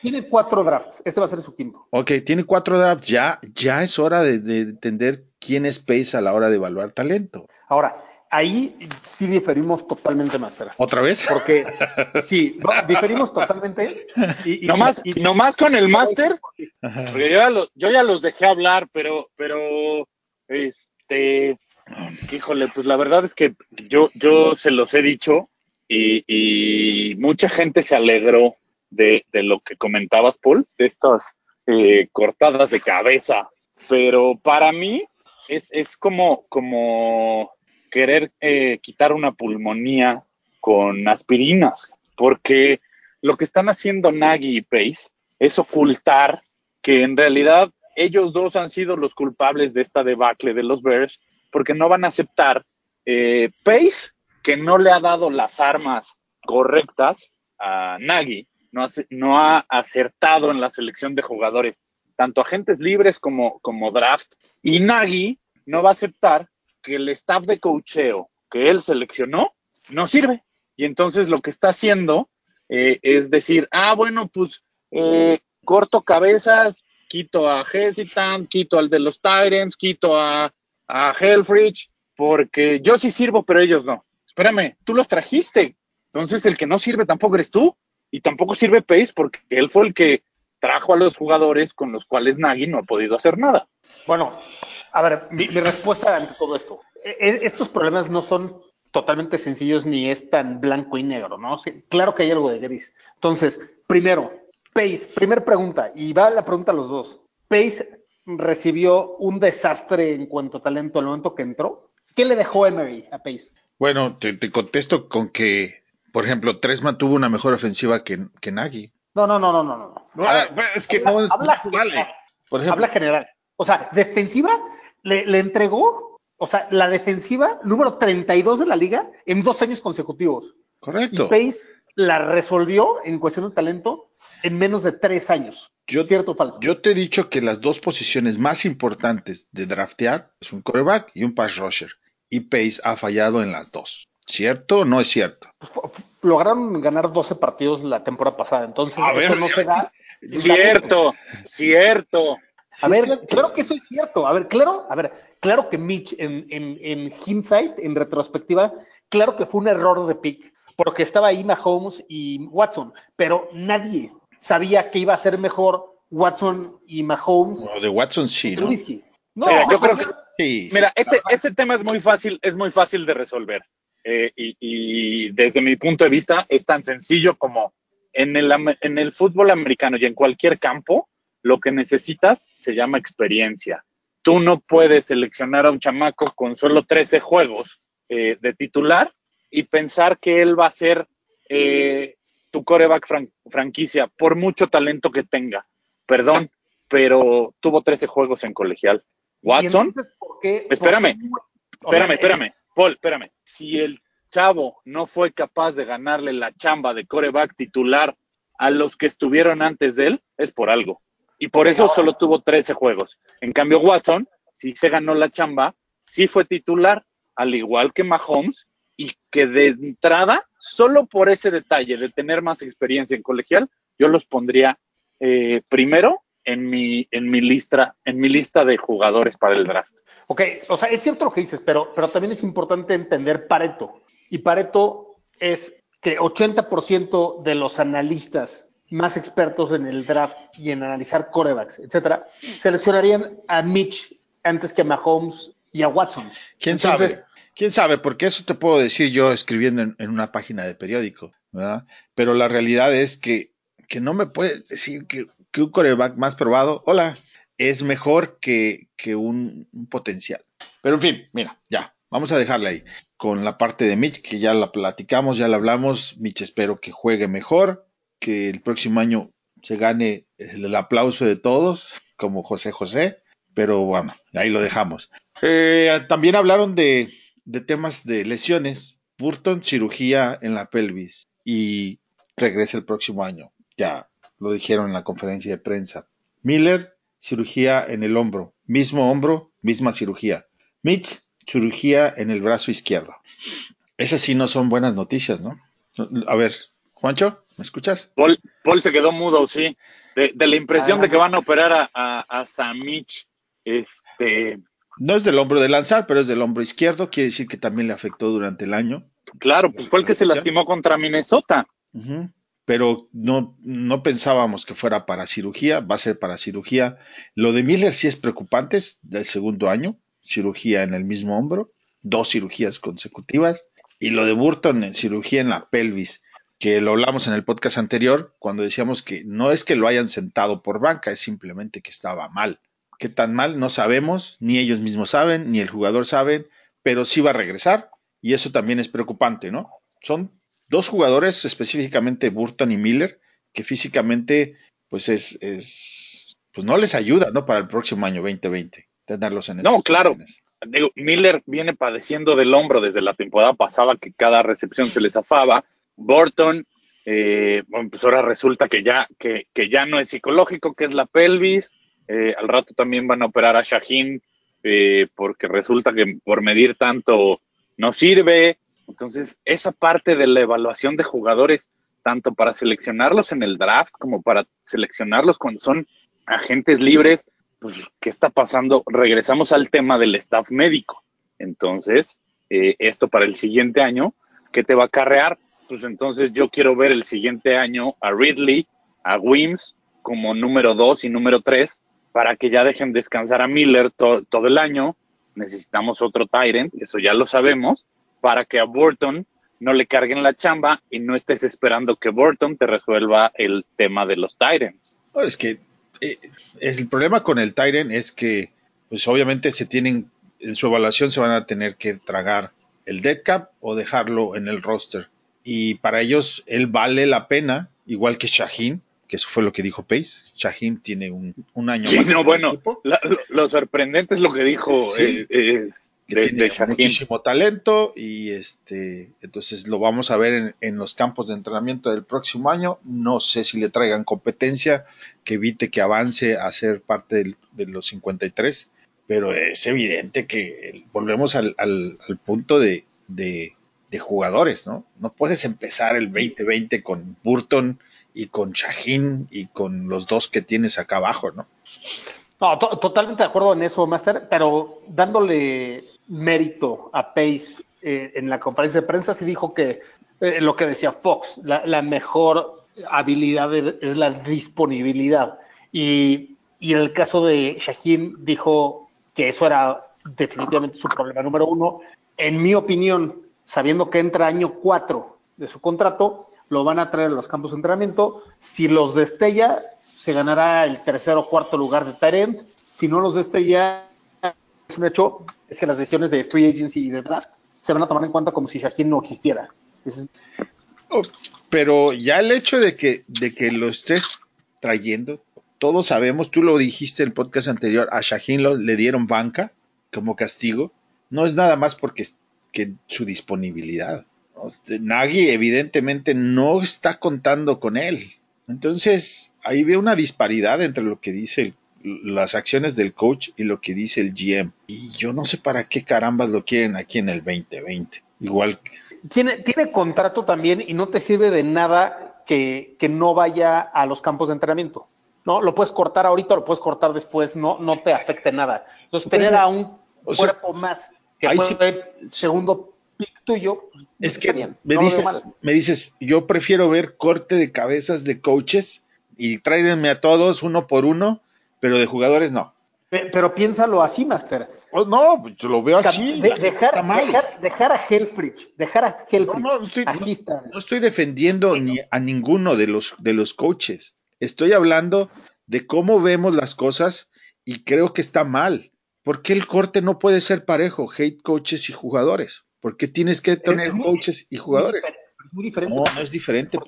Tiene, cuatro drafts. Este va a ser su quinto. Ok, tiene cuatro drafts. Ya, ya es hora de, entender quién es Pace a la hora de evaluar talento. Ahora, ahí sí diferimos totalmente, Master. ¿Otra vez? Porque sí, diferimos totalmente. Y, nomás, nomás con el Master, porque yo ya, yo ya los dejé hablar, pero, pero, este, híjole, pues la verdad es que yo, yo se los he dicho y, mucha gente se alegró de, lo que comentabas, Paul, de estas eh, cortadas de cabeza. Pero para mí es, es como, como querer eh, quitar una pulmonía con aspirinas, porque lo que están haciendo Nagy y Pace es ocultar que en realidad ellos dos han sido los culpables de esta debacle de los Bears, porque no van a aceptar eh, Pace que no le ha dado las armas correctas a Nagy, no, no ha acertado en la selección de jugadores, tanto agentes libres como, como draft, y Nagy no va a aceptar que el staff de cocheo que él seleccionó no sirve. Y entonces lo que está haciendo eh, es decir, ah, bueno, pues eh, corto cabezas, quito a Hesitant, quito al de los Tyrants, quito a, a Helfrich, porque yo sí sirvo, pero ellos no espérame, tú los trajiste. Entonces el que no sirve tampoco eres tú. Y tampoco sirve Pace porque él fue el que trajo a los jugadores con los cuales Nagy no ha podido hacer nada. Bueno, a ver, mi, respuesta ante todo esto. E, e, estos problemas no son totalmente sencillos ni es tan blanco y negro, ¿no? claro que hay algo de gris. Entonces, primero, Pace, primer pregunta, y va la pregunta a los dos. Pace recibió un desastre en cuanto a talento al momento que entró. ¿Qué le dejó Emery a Pace? Bueno, te, contesto con que, por ejemplo, Tresman tuvo una mejor ofensiva que, que Nagy. No, no, no, no, no. no. Ah, es que no es, habla general. Por ejemplo, habla general. O sea, defensiva le, le, entregó, o sea, la defensiva número 32 de la liga en dos años consecutivos. Correcto. Y Pace la resolvió en cuestión de talento en menos de tres años. Yo, ¿Cierto o falso? Yo te he dicho que las dos posiciones más importantes de draftear es un coreback y un pass rusher y Pace ha fallado en las dos. ¿Cierto o no es cierto? Pues, lograron ganar 12 partidos la temporada pasada, entonces eso no se da. Cierto, cierto. A ver, claro que eso es cierto. A ver, claro, a ver, claro que Mitch en, en, en hindsight, en retrospectiva, claro que fue un error de pick, porque estaba ahí Mahomes y Watson, pero nadie sabía que iba a ser mejor Watson y Mahomes. Bueno, de Watson sí, ¿no? No, yo creo que Mira, ese, ese tema es muy fácil, es muy fácil de resolver. Eh, y, desde mi punto de vista es tan sencillo como en el, en el fútbol americano y en cualquier campo, lo que necesitas se llama experiencia. Tú no puedes seleccionar a un chamaco con solo 13 juegos eh, de titular y pensar que él va a ser eh, tu coreback franquicia, por mucho talento que tenga. perdón, pero tuvo 13 juegos en colegial. Watson, ¿por qué, espérame, espérame, espérame, Paul, espérame. Si el chavo no fue capaz de ganarle la chamba de coreback titular a los que estuvieron antes de él, es por algo. Y por eso solo tuvo 13 juegos. En cambio, Watson, si se ganó la chamba, sí fue titular, al igual que Mahomes, y que de entrada, solo por ese detalle de tener más experiencia en colegial, yo los pondría eh, primero en mi, en mi lista, en mi lista de jugadores para el draft. Ok, o sea, es cierto lo que dices, pero, pero también es importante entender Pareto. Y Pareto es que 80% de los analistas más expertos en el draft y en analizar corebacks, etcétera, seleccionarían a Mitch antes que a Mahomes y a Watson. ¿Quién sabe? ¿Quién sabe? Porque eso te puedo decir yo escribiendo en, una página de periódico, ¿verdad? Pero la realidad es que, que no me puedes decir que, un coreback más probado, hola, es mejor que, que un, potencial. Pero en fin, mira, ya, vamos a dejarle ahí. Con la parte de Mitch, que ya la platicamos, ya la hablamos, Mitch espero que juegue mejor, que el próximo año se gane el, aplauso de todos, como José José, pero bueno, ahí lo dejamos. Eh, también hablaron de, de temas de lesiones. Burton, cirugía en la pelvis y regresa el próximo año. Ya lo dijeron en la conferencia de prensa. Miller, cirugía en el hombro. Mismo hombro, misma cirugía. Mitch, cirugía en el brazo izquierdo. Esas sí no son buenas noticias, ¿no? A ver, Juancho, ¿me escuchas? Paul, Paul se quedó mudo, sí. De, la impresión de que van a operar a, a, a Samich, este, no es del hombro de lanzar, pero es del hombro izquierdo, quiere decir que también le afectó durante el año. Claro, pues fue el que se lastimó contra Minnesota. Pero no, no pensábamos que fuera para cirugía, va a ser para cirugía. Lo de Miller sí es preocupante, es del segundo año, cirugía en el mismo hombro, dos cirugías consecutivas. Y lo de Burton en cirugía en la pelvis, que lo hablamos en el podcast anterior, cuando decíamos que no es que lo hayan sentado por banca, es simplemente que estaba mal qué tan mal no sabemos, ni ellos mismos saben, ni el jugador sabe, pero sí va a regresar y eso también es preocupante, ¿no? Son dos jugadores, específicamente Burton y Miller, que físicamente pues es, es pues no les ayuda, ¿no? Para el próximo año 2020 tenerlos en No, claro. Miller viene padeciendo del hombro desde la temporada pasada que cada recepción se le zafaba. Burton, eh, bueno, pues ahora resulta que ya, que, que ya no es psicológico, que es la pelvis. Eh, al rato también van a operar a Shaheen eh, porque resulta que por medir tanto no sirve. Entonces, esa parte de la evaluación de jugadores, tanto para seleccionarlos en el draft como para seleccionarlos cuando son agentes libres, pues, ¿qué está pasando? Regresamos al tema del staff médico. Entonces, eh, esto para el siguiente año, ¿qué te va a acarrear? Pues entonces yo quiero ver el siguiente año a Ridley, a Wims como número dos y número tres, para que ya dejen descansar a Miller todo el año. Necesitamos otro Tyrant, eso ya lo sabemos, para que a Burton no le carguen la chamba y no estés esperando que Burton te resuelva el tema de los Tyrants. es que eh, el problema con el Tyrant es que, pues obviamente se tienen, en su evaluación se van a tener que tragar el dead cap o dejarlo en el roster. Y para ellos él vale la pena, igual que Shaheen, que eso fue lo que dijo Pace. Shaheen tiene un, año sí, No, bueno, lo, sorprendente es lo que dijo eh, eh, que tiene muchísimo talento y este entonces lo vamos a ver en, los campos de entrenamiento del próximo año. No sé si le traigan competencia que evite que avance a ser parte de los 53, pero es evidente que volvemos al, al, punto de, de, de, jugadores, ¿no? No puedes empezar el 2020 con Burton y con Shaheen y con los dos que tienes acá abajo, ¿no? No, totalmente de acuerdo en eso, Master, pero dándole mérito a Pace eh, en la conferencia de prensa, sí dijo que eh, lo que decía Fox, la, mejor habilidad es la disponibilidad. Y, y, en el caso de Shaheen dijo que eso era definitivamente su problema número uno. En mi opinión, sabiendo que entra año cuatro de su contrato, lo van a traer a los campos de entrenamiento. Si los destella, se ganará el tercer o cuarto lugar de Tyrants. Si no los destella, es un hecho, es que las decisiones de free agency y de draft se van a tomar en cuenta como si Shaheen no existiera. Oh, pero ya el hecho de que, de que lo estés trayendo, todos sabemos, tú lo dijiste en el podcast anterior, a Shaheen le dieron banca como castigo. No es nada más porque que su disponibilidad. Nagy evidentemente no está contando con él. Entonces, ahí ve una disparidad entre lo que dice las acciones del coach y lo que dice el GM. Y yo no sé para qué carambas lo quieren aquí en el 2020. Igual. Tiene, tiene contrato también y no te sirve de nada que, que no vaya a los campos de entrenamiento. No, lo puedes cortar ahorita o lo puedes cortar después, no, no te afecte nada. Entonces, tener a un cuerpo más que fue segundo pick tuyo. Pues, es que me, dices, me dices, yo prefiero ver corte de cabezas de coaches y tráiganme a todos uno por uno, pero de jugadores no. Pero, piénsalo así, Master. Oh, no, pues, yo lo veo así. dejar, dejar, a Helfrich, dejar a Helfrich. No, no, estoy, defendiendo ni a ninguno de los, de los coaches. Estoy hablando de cómo vemos las cosas y creo que está mal. ¿Por qué el corte no puede ser parejo, hate coaches y jugadores? ¿Por qué tienes que tener coaches y jugadores? Es muy diferente. No, no es diferente.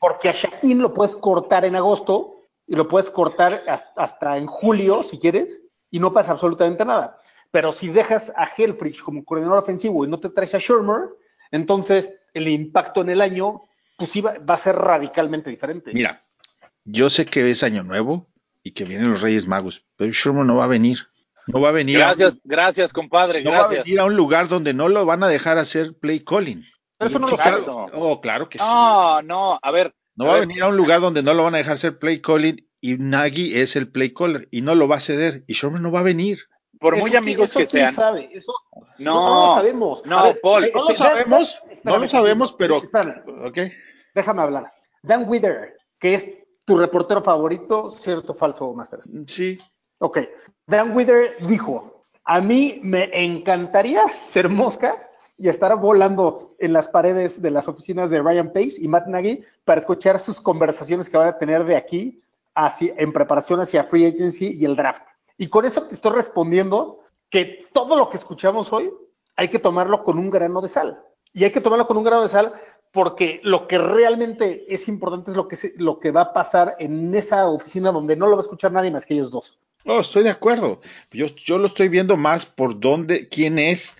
Porque, a Shaheen lo puedes cortar en agosto y lo puedes cortar hasta en julio, si quieres, y no pasa absolutamente nada. Pero si dejas a Helfrich como coordinador ofensivo y no te traes a Shermer, entonces el impacto en el año pues va, va a ser radicalmente diferente. Mira, yo sé que es año nuevo y que vienen los Reyes Magos, pero Sherman no va a venir. No va a venir. Gracias, gracias, compadre. No va a venir a un lugar donde no lo van a dejar hacer play calling. Eso no lo sabe. Oh, claro que sí. No, no, a ver. No va a venir a un lugar donde no lo van a dejar hacer play calling y Nagy es el play caller y no lo va a ceder y Sherman no va a venir. Por muy amigos que, sean. Sabe? Eso, no, no, lo sabemos. No, Paul. No lo sabemos, no lo sabemos, pero. Okay. Déjame hablar. Dan Wither, que es tu reportero favorito, cierto o falso, Master. Sí. Ok. Dan Wither dijo, a mí me encantaría ser mosca y estar volando en las paredes de las oficinas de Ryan Pace y Matt Nagy para escuchar sus conversaciones que van a tener de aquí hacia, en preparación hacia Free Agency y el draft. Y con eso te estoy respondiendo que todo lo que escuchamos hoy hay que tomarlo con un grano de sal. Y hay que tomarlo con un grano de sal porque lo que realmente es importante es lo que, lo que va a pasar en esa oficina donde no lo va a escuchar nadie más que ellos dos. No, estoy de acuerdo. Yo, yo lo estoy viendo más por dónde, quién es,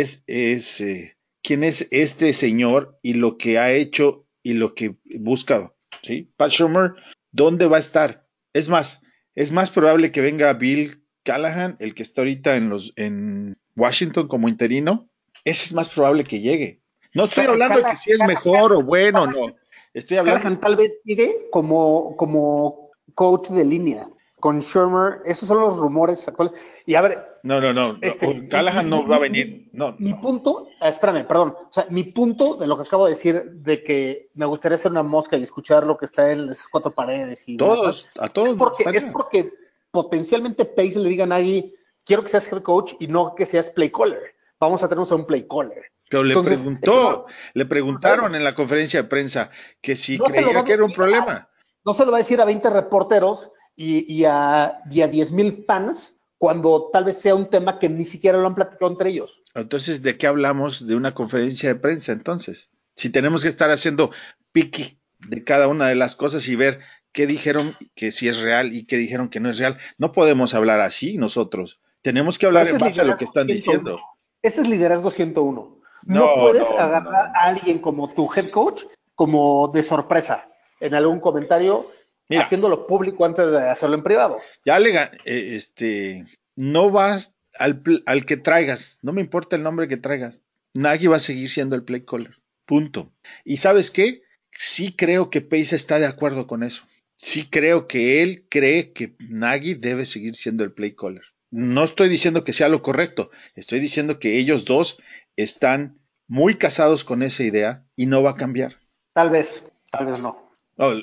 es, es eh, quién es este señor y lo que ha hecho y lo que busca. ¿sí? Pat Schumer, ¿dónde va a estar? Es más, es más probable que venga Bill Callahan, el que está ahorita en los en Washington como interino. Ese es más probable que llegue. No estoy hablando de que si es mejor o bueno, no. Estoy hablando. tal vez llegue como, como coach de línea con Shermer. Esos son los rumores actuales. Y a ver. No, no, no. Este, Callahan no va a venir. No. Mi punto, ah, espérame, perdón. O sea, mi punto de lo que acabo de decir, de que me gustaría ser una mosca y escuchar lo que está en esas cuatro paredes. y Todos, a todos. Es porque, es porque potencialmente Pace le diga a nadie, quiero que seas head coach y no que seas play caller. Vamos a tenernos a un play caller. Pero le preguntó, le preguntaron en la conferencia de prensa que si creía que era un problema. no se lo va a decir a 20 reporteros y, a, y a 10 mil fans cuando tal vez sea un tema que ni siquiera lo han platicado entre ellos. Entonces, ¿de qué hablamos de una conferencia de prensa entonces? Si tenemos que estar haciendo piqui de cada una de las cosas y ver qué dijeron que sí es real y qué dijeron que no es real, no podemos hablar así nosotros. Tenemos que hablar en base a lo que están diciendo. Ese es liderazgo 101. No, puedes agarrar a alguien como tu head coach como de sorpresa en algún comentario haciéndolo público antes de hacerlo en privado. Ya le eh, este no vas al, al, que traigas, no me importa el nombre que traigas. Nagy va a seguir siendo el play caller. Punto. Y sabes qué? Sí creo que Pace está de acuerdo con eso. Sí creo que él cree que Nagy debe seguir siendo el play caller. No estoy diciendo que sea lo correcto, estoy diciendo que ellos dos están muy casados con esa idea y no va a cambiar. Tal vez, tal vez no.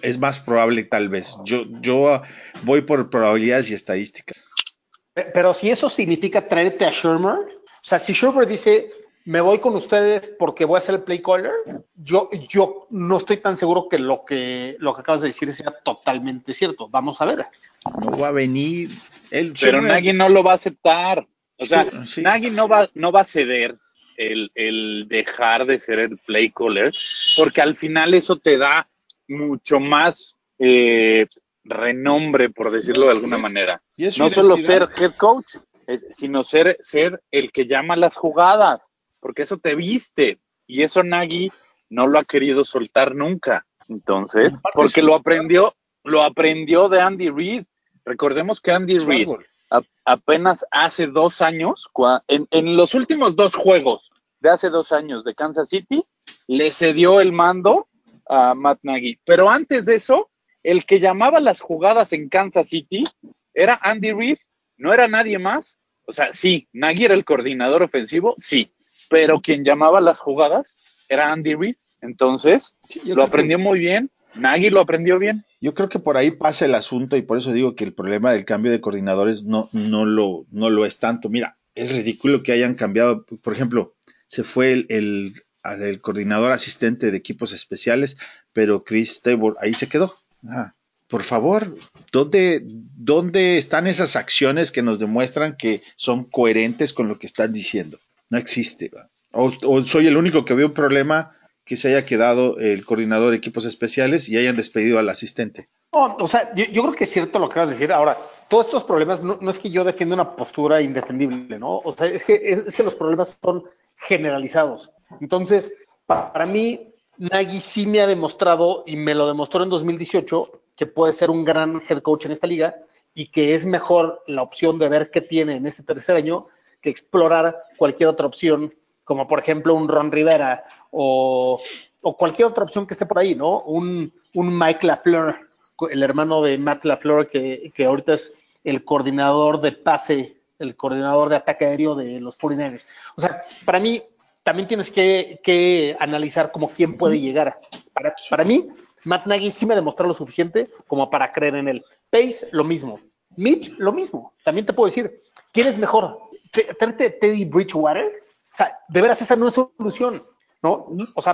Es más probable, tal vez. Yo, yo ah, voy por probabilidades y estadísticas. Pero si eso significa traerte a Shermer, o sea, si Shermer dice, me voy con ustedes porque voy a ser el play caller, yo, yo no estoy tan seguro que lo que lo que acabas de decir sea totalmente cierto. Vamos a ver. No va a venir. El Pero Nagy no lo va a aceptar. O sea, Nagy no va, no va a ceder el, dejar de ser el play caller, porque al final eso te da mucho más eh, renombre, por decirlo de alguna manera. Y No solo ser head coach, sino ser, ser el que llama las jugadas, porque eso te viste. Y eso Nagy no lo ha querido soltar nunca. Entonces, porque lo aprendió, lo aprendió de Andy Reid. Recordemos que Andy Reid apenas hace dos años, en, en los últimos dos juegos de hace dos años de Kansas City, le cedió el mando a Matt Nagy. Pero antes de eso, el que llamaba las jugadas en Kansas City era Andy Reid, no era nadie más. O sea, sí, Nagy era el coordinador ofensivo, sí, pero quien llamaba las jugadas era Andy Reid. Entonces, Sí, lo que- aprendió muy bien, Nagy lo aprendió bien. Yo creo que por ahí pasa el asunto y por eso digo que el problema del cambio de coordinadores no, no, lo, no lo es tanto. Mira, es ridículo que hayan cambiado. Por ejemplo, se fue el, el, el coordinador asistente de equipos especiales, pero Chris Tabor ahí se quedó. Por favor, ¿dónde, ¿dónde están esas acciones que nos demuestran que son coherentes con lo que están diciendo? No existe. O, soy el único que veo un problema que se haya quedado el coordinador de equipos especiales y hayan despedido al asistente. No, o sea, yo, creo que es cierto lo que acabas de decir. Ahora, todos estos problemas no, es que yo defienda una postura indefendible, ¿no? O sea, es que, es que los problemas son generalizados. Entonces, pa- para mí, Nagy sí me ha demostrado, y me lo demostró en 2018, que puede ser un gran head coach en esta liga y que es mejor la opción de ver qué tiene en este tercer año que explorar cualquier otra opción, como por ejemplo un Ron Rivera o, cualquier otra opción que esté por ahí, ¿no? Un, un Mike LaFleur, el hermano de Matt LaFleur, que, que ahorita es el coordinador de pase, el coordinador de ataque aéreo de los 49ers. O sea, para mí también tienes que, que analizar como quién puede llegar. Para, para mí, Matt Nagy sí me demostró lo suficiente como para creer en él. Pace, lo mismo. Mitch, lo mismo. También te puedo decir, ¿quién es mejor? Te- ¿Traerte Teddy Bridgewater? O sea, de veras, esa no es solución, ¿no? O sea,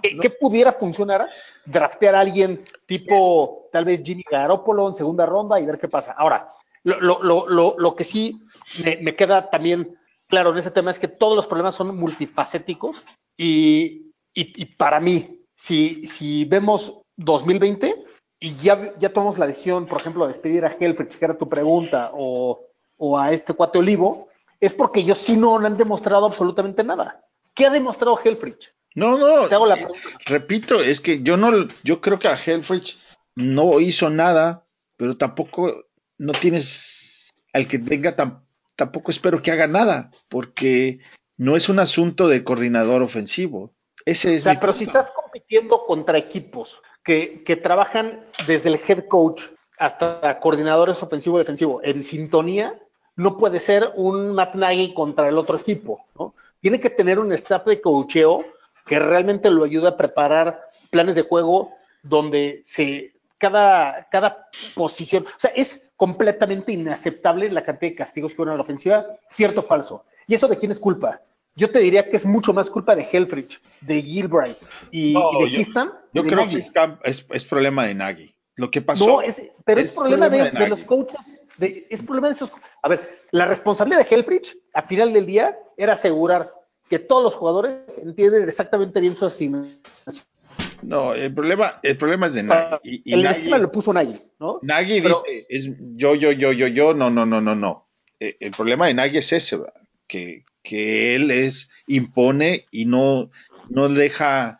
¿qué, qué pudiera funcionar? Draftear a alguien tipo, tal vez Jimmy Garoppolo en segunda ronda y ver qué pasa. Ahora, lo, lo, lo, lo, lo que sí me, me queda también claro en ese tema es que todos los problemas son multifacéticos y, y, y para mí, si, si vemos 2020 y ya, ya tomamos la decisión, por ejemplo, de despedir a Helfrich, que era tu pregunta, o, o a este cuate Olivo, es porque ellos sí no han demostrado absolutamente nada. ¿Qué ha demostrado Helfrich? No, no. Te hago la pregunta. repito, es que yo no, yo creo que a Helfrich no hizo nada, pero tampoco no tienes al que venga tam- tampoco espero que haga nada, porque no es un asunto de coordinador ofensivo. Ese O es sea, mi pero si estás compitiendo contra equipos que, que trabajan desde el head coach hasta coordinadores ofensivo y defensivo en sintonía, no puede ser un Matt Nagy contra el otro equipo, ¿no? Tiene que tener un staff de coacheo que realmente lo ayude a preparar planes de juego donde se cada, cada posición, o sea, es completamente inaceptable la cantidad de castigos que hubo en la ofensiva, cierto o falso. ¿Y eso de quién es culpa? Yo te diría que es mucho más culpa de Helfrich, de Gilbright y, No, y de yo- Kistam. Yo de creo Nagy. que es, es- es problema de Nagy. Lo que pasó. No, es, pero es, problema, problema de, de de Nagy. los coaches. es problema de esos. A ver, la responsabilidad de Helfrich, a final del día, era asegurar que todos los jugadores entienden exactamente bien su asignación. No, el problema, el problema es de Nagy. Y, y el Nagy- esquema lo puso Nagy, ¿no? Nagy Pero- dice, es yo, yo, yo, yo, yo, no, no, no, no, no. Eh, El problema de Nagy es ese, ¿verdad? que, que él es, impone y no, no deja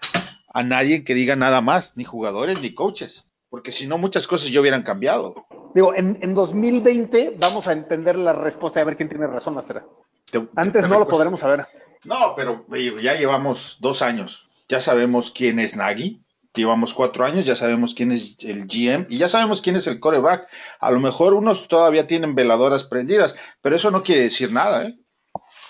a nadie que diga nada más, ni jugadores ni coaches, porque si no muchas cosas ya hubieran cambiado. Digo, en, en 2020 vamos a entender la respuesta y a ver quién tiene razón, Master. Te- Antes te no lo podremos saber. No, pero eh, ya llevamos dos años, ya sabemos quién es Nagy, llevamos cuatro años, ya sabemos quién es el GM y ya sabemos quién es el coreback. A lo mejor unos todavía tienen veladoras prendidas, pero eso no quiere decir nada, ¿eh?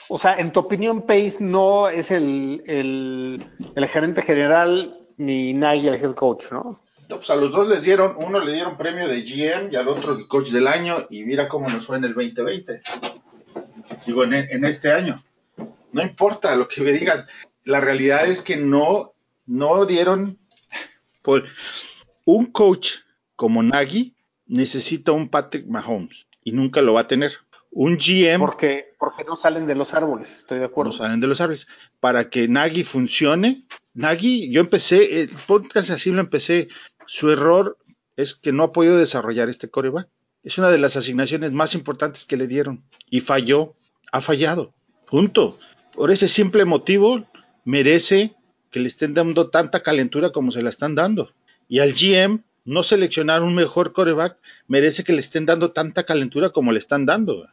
O sea, en tu opinión, Pace no es el, el, el gerente general ni Nagy el head coach, ¿no? No, pues a los dos les dieron, uno le dieron premio de GM y al otro el coach del año y mira cómo nos fue en el 2020. Digo, en, en este año. No importa lo que me digas, la realidad es que no, no dieron por un coach como Nagy necesita un Patrick Mahomes y nunca lo va a tener. Un GM Porque, porque no salen de los árboles, estoy de no acuerdo. salen de los árboles. Para que Nagy funcione, Nagy, yo empecé, el podcast así lo empecé, su error es que no ha podido desarrollar este coreback. Es una de las asignaciones más importantes que le dieron y falló, ha fallado. Punto. Por ese simple motivo merece que le estén dando tanta calentura como se la están dando. Y al GM no seleccionar un mejor coreback merece que le estén dando tanta calentura como le están dando.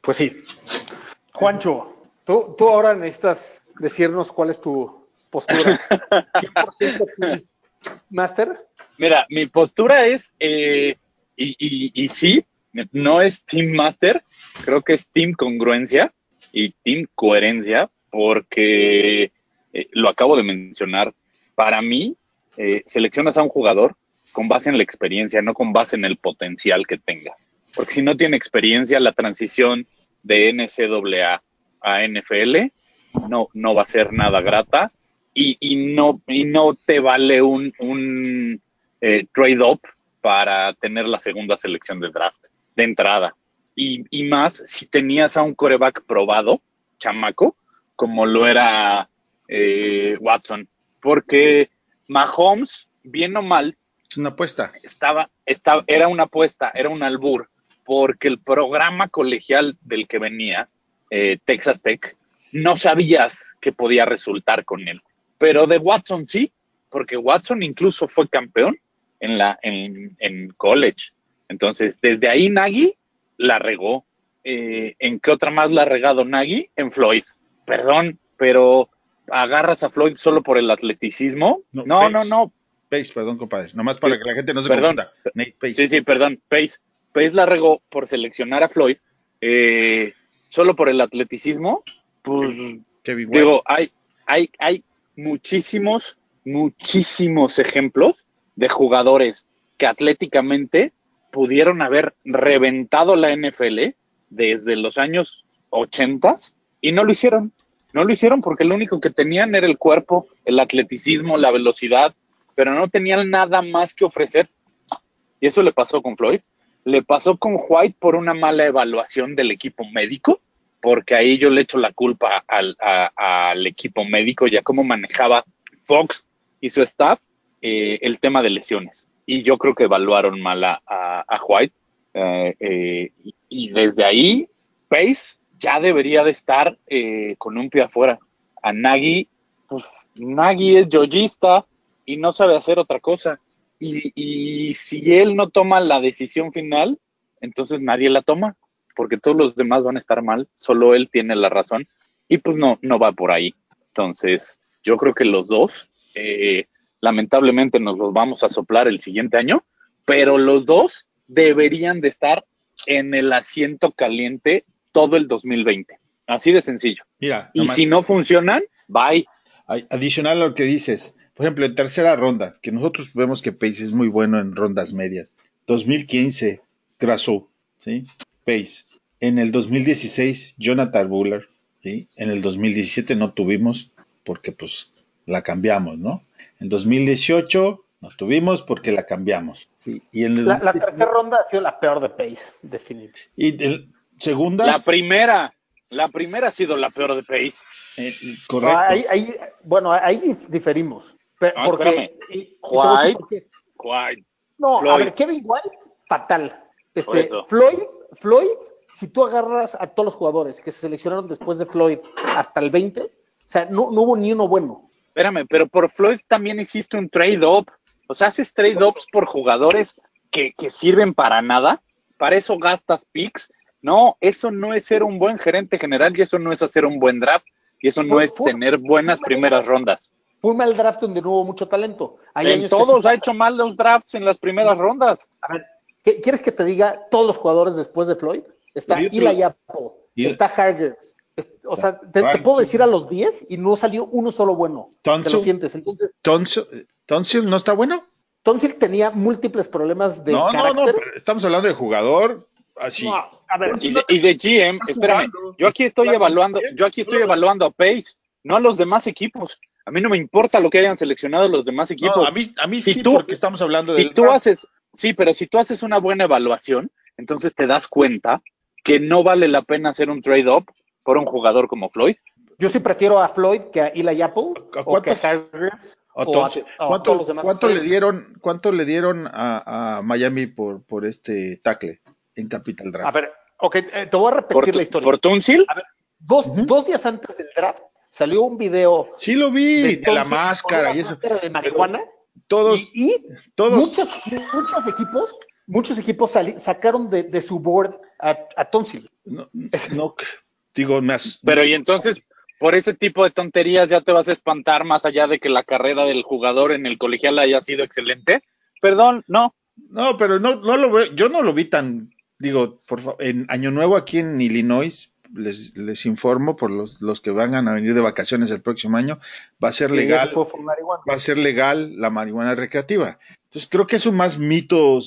Pues sí. Juancho, tú, tú ahora necesitas decirnos cuál es tu postura. 100% Master. Mira, mi postura es, eh, y, y, y, sí, no es Team Master, creo que es Team Congruencia y Team Coherencia, porque eh, lo acabo de mencionar. Para mí, eh, seleccionas a un jugador con base en la experiencia, no con base en el potencial que tenga. Porque si no tiene experiencia, la transición de NCAA a NFL no, no va a ser nada grata y, y no, y no te vale un, un eh, trade-up para tener la segunda selección de draft de entrada. Y, y, más si tenías a un coreback probado, chamaco, como lo era eh, Watson. Porque Mahomes, bien o mal, es una apuesta. Estaba, estaba, era una apuesta, era un albur, porque el programa colegial del que venía, eh, Texas Tech, no sabías que podía resultar con él. Pero de Watson sí, porque Watson incluso fue campeón en, la, en, en college. Entonces, desde ahí Nagy la regó. Eh, ¿En qué otra más la ha regado Nagy? En Floyd. Perdón, pero agarras a Floyd solo por el atleticismo. No, no, Pace. no, no. Pace, perdón, compadre. Nomás para Sí. que la gente no se Perdón. confunda. Nate Pace. Sí, sí, perdón. Pace. Pace la regó por seleccionar a Floyd eh, solo por el atleticismo. Pues Kevin. Digo, hay, hay, hay muchísimos, muchísimos ejemplos de jugadores que atléticamente pudieron haber reventado la NFL desde los años 80 y no lo hicieron. No lo hicieron porque lo único que tenían era el cuerpo, el atleticismo, la velocidad, pero no tenían nada más que ofrecer. Y eso le pasó con Floyd. Le pasó con White por una mala evaluación del equipo médico porque ahí yo le echo la culpa al, al equipo médico, ya cómo manejaba Fox y su staff eh, el tema de lesiones. Y yo creo que evaluaron mal a, White. eh, eh, y desde ahí, Pace ya debería de estar eh, con un pie afuera. A Nagy, pues Nagy es yoyista y no sabe hacer otra cosa. Y, y si él no toma la decisión final, entonces nadie la toma porque todos los demás van a estar mal, solo él tiene la razón y pues no, no va por ahí. Entonces, yo creo que los dos, eh, lamentablemente nos los vamos a soplar el siguiente año, pero los dos deberían de estar en el asiento caliente todo el 2020. Así de sencillo. Mira, Y nomás- si no funcionan, bye. Adicional a lo que dices, por ejemplo, en tercera ronda, que nosotros vemos que Pace es muy bueno en rondas medias. 2015, Grasso, ¿sí? Pace. En el 2016, Jonathan Buller, ¿sí? En el 2017 no tuvimos porque pues la cambiamos, ¿no? En 2018 no tuvimos porque la cambiamos. Y en el La, la tercera ronda ha sido la peor de Pace, definitivamente. y el segunda La primera, la primera ha sido la peor de Pace. eh, correcto. Ahí, ahí- bueno, ahí dif- diferimos. Pe- No, porque, espérame. y- y te voy a decir White. por qué. White. No, a ver, Kevin White, fatal. Este. Floyd, Floyd, si tú agarras a todos los jugadores que se seleccionaron después de Floyd hasta el 20, o sea, no, no hubo ni uno bueno. Espérame, pero por Floyd también hiciste un trade-up. O sea, haces trade-ups por jugadores que, que sirven para nada. Para eso gastas picks. No, eso no es ser un buen gerente general y eso no es hacer un buen draft y eso no Fue- es fue- tener buenas fue- primeras rondas. Fue un mal draft donde no hubo mucho talento. Hay En años todos ha hecho mal los drafts en las primeras rondas. A ver, ¿qué- ¿quieres que te diga todos los jugadores después de Floyd? Está Y- está Hargreaves. es- O sea, te, te puedo decir a los 10 y no salió uno solo bueno. Te Tonsil. lo sientes. Entonces, Tonsil, Tonsil no está bueno. Tonsil tenía múltiples problemas de no, no, carácter. no, pero estamos hablando de jugador así. No, a ver, Y de, y de GM, espérame, jugando. yo aquí estoy evaluando, yo aquí estoy evaluando a Pace, no a los demás equipos. A mí no me importa lo que hayan seleccionado los demás equipos. No, a mí, a mí Si sí, tú- porque estamos hablando si del tú haces, sí, pero si tú haces una buena evaluación, entonces te das cuenta que no vale la pena hacer un trade-up por un jugador como Floyd. yo sí prefiero a Floyd que a Eli Apple ¿A o que a entonces, o a ¿cuánto, le dieron, cuánto le dieron a, a Miami por, por este tackle en Capital Draft? A ver, ok, eh, te voy a repetir ¿Por, la historia. por Tunsil? A ver, dos, días antes del draft salió un video sí lo vi, de, la máscara y eso. máscara de marihuana Todos, y, y todos, muchos, muchos equipos, muchos equipos sacaron de, de su board a, a Tonsil. no, no, digo, me as- Pero y entonces, por ese tipo de tonterías ya te vas a espantar más allá de que la carrera del jugador en el colegial haya sido excelente. Perdón, no. No, pero no, no lo veo, yo no lo vi tan, digo, por en Año Nuevo aquí en Illinois, les, les informo por los, los que van a venir de vacaciones el próximo año, va a ser legal, va a ser legal la marihuana recreativa. Entonces creo que es un más mito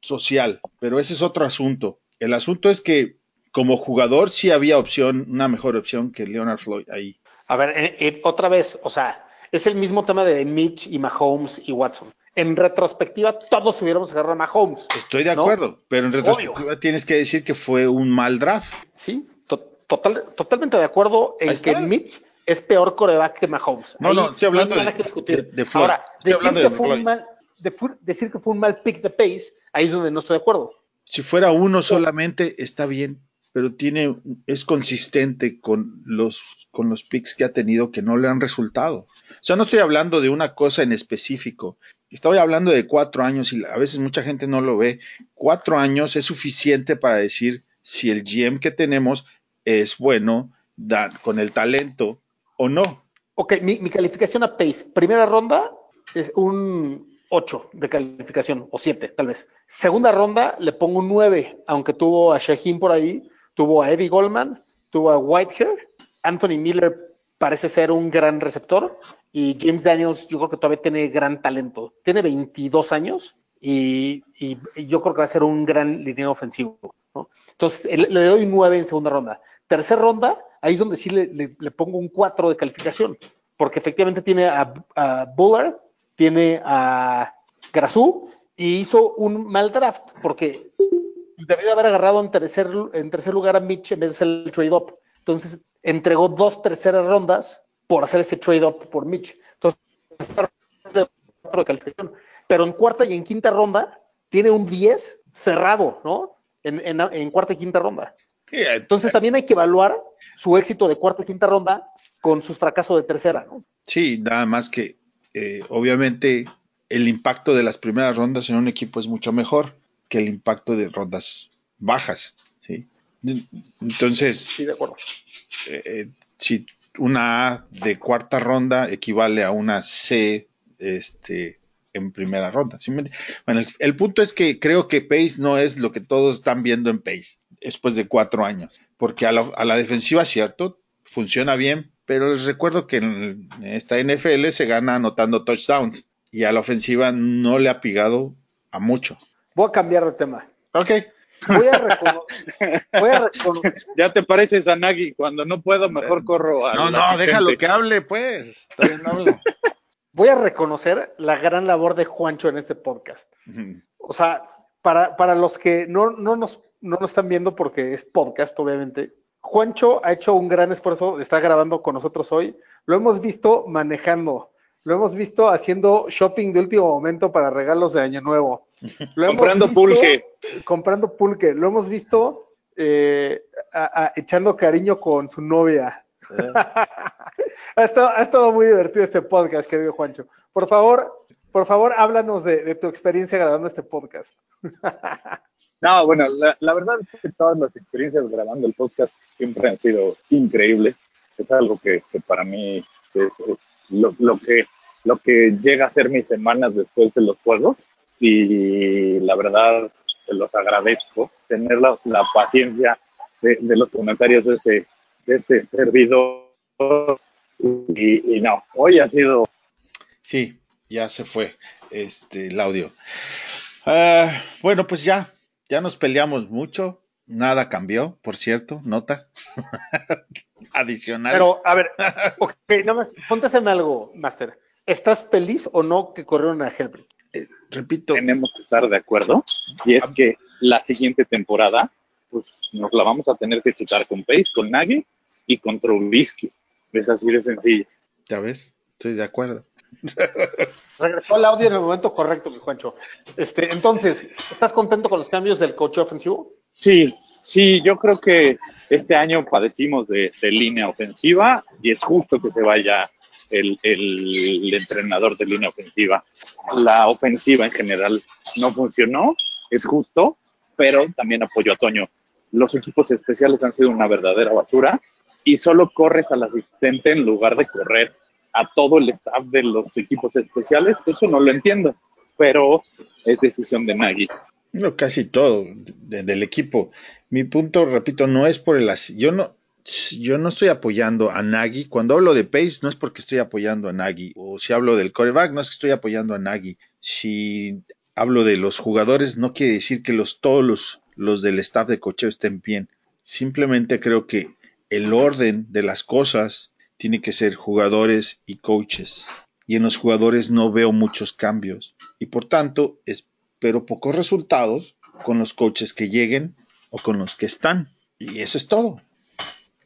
social, pero ese es otro asunto. El asunto es que como jugador sí había opción, una mejor opción que Leonard Floyd ahí. A ver, eh, eh, otra vez, o sea, es el mismo tema de Mitch y Mahomes y Watson. En retrospectiva, todos hubiéramos agarrado a Mahomes. Estoy de ¿No? acuerdo, pero en retrospectiva tienes que decir que fue un mal draft. Sí, to- total, totalmente de acuerdo en que Mitch es peor coreback que Mahomes. No, no, estoy hablando hay nada de- que discutir. de- de Floyd. Ahora, Estoy decir hablando que de fue un mal, de decir que fue un mal pick de Pace, ahí es donde no estoy de acuerdo. Si fuera uno solamente, está bien, pero tiene, es consistente con los, con los picks que ha tenido que no le han resultado. O sea, no estoy hablando de una cosa en específico. Estoy hablando de cuatro años y a veces mucha gente no lo ve. Cuatro años es suficiente para decir si el GM que tenemos es bueno con el talento o no. Ok, mi, mi calificación a Pace, primera ronda es un 8 de calificación, o 7 tal vez. Segunda ronda le pongo un 9, aunque tuvo a Shaheen por ahí, tuvo a Eddie Goldman, tuvo a Whitehair, Anthony Miller parece ser un gran receptor y James Daniels yo creo que todavía tiene gran talento. Tiene 22 años y, yo creo que va a ser un gran línea ofensivo. Entonces le doy un 9 en segunda ronda. Tercera ronda, ahí es donde sí le pongo un 4 de calificación, porque efectivamente tiene a, a Bullard, tiene a Grazú y hizo un mal draft, porque debió haber agarrado en tercer, en tercer lugar a Mitch en vez de hacer el trade-up. Entonces entregó dos terceras rondas por hacer ese trade-up por Mitch. Entonces, cuatro de calificación. Pero en cuarta y en quinta ronda tiene un 10 cerrado, ¿no? En, en- en cuarta y quinta ronda. Entonces también hay que evaluar su éxito de cuarta y quinta ronda con sus fracasos de tercera, ¿no? Sí, nada más que eh, obviamente el impacto de las primeras rondas en un equipo es mucho mejor que el impacto de rondas bajas, ¿sí? Entonces, Sí, de acuerdo. eh, si una A de cuarta ronda equivale a una C este, en primera ronda. ¿sí me ent- Bueno, el, el punto es que creo que Pace no es lo que todos están viendo en Pace después de cuatro años, porque a la, a la defensiva, cierto, funciona bien, pero les recuerdo que en, en esta NFL se gana anotando touchdowns y a la ofensiva no le ha pegado a mucho. Voy a cambiar de tema. Ok, Voy a reconocer. voy a reconocer Ya te pareces a Nagy. Cuando no puedo, mejor corro a. no, no, déjalo que hable, pues. Todavía no habla. voy a reconocer la gran labor de Juancho en este podcast. O sea, para, para los que no, no, nos, no nos están viendo porque es podcast, obviamente, Juancho ha hecho un gran esfuerzo, está grabando con nosotros hoy. Lo hemos visto manejando, lo hemos visto haciendo shopping de último momento para regalos de Año Nuevo. Comprando visto pulque. Comprando pulque. Lo hemos visto eh, a- a- echando cariño con su novia. ha, estado, ha estado muy divertido este podcast, querido Juancho. Por favor, por favor, háblanos de, de tu experiencia grabando este podcast. No, bueno, la, la verdad es que todas las experiencias grabando el podcast siempre han sido increíbles. Es algo que, que para mí es, es lo, lo que, lo que llega a ser mis semanas después de los juegos. Y la verdad, se los agradezco. Tener la, la paciencia de, de los comentarios de este, de este servidor. Y, y no, hoy ha sido Sí, ya se fue este el audio. Ah, bueno, pues ya, ya nos peleamos mucho. Nada cambió, por cierto, nota. Adicional. Pero, a ver, ok, nada más, pónteseme algo, Master. ¿Estás feliz o no que corrieron a Hellbreak? Eh, repito, tenemos que estar de acuerdo y es que la siguiente temporada pues nos la vamos a tener que chutar con Pace, con Nagy y con Trubisky. Es así de sencillo. ya ves, estoy de acuerdo. Regresó el audio en el momento correcto, mi Juancho. Este, entonces, ¿estás contento con los cambios del coche ofensivo? Sí, sí, yo creo que este año padecimos de, línea ofensiva y es justo que se vaya el, el, entrenador de línea ofensiva. La ofensiva en general no funcionó, es justo, pero también apoyo a Toño. Los equipos especiales han sido una verdadera basura y solo corres al asistente en lugar de correr a todo el staff de los equipos especiales, eso no lo entiendo, pero es decisión de Nagy. No, casi todo del equipo. Mi punto, repito, no es por el yo no yo no estoy apoyando a Nagy. Cuando hablo de Pace no es porque estoy apoyando a Nagy o si hablo del coreback no es que estoy apoyando a Nagy. Si hablo de los jugadores no quiere decir que los todos los, los del staff de cocheo estén bien. Simplemente creo que el orden de las cosas tiene que ser jugadores y coaches. Y en los jugadores no veo muchos cambios. Y por tanto, espero pocos resultados con los coaches que lleguen o con los que están. Y eso es todo.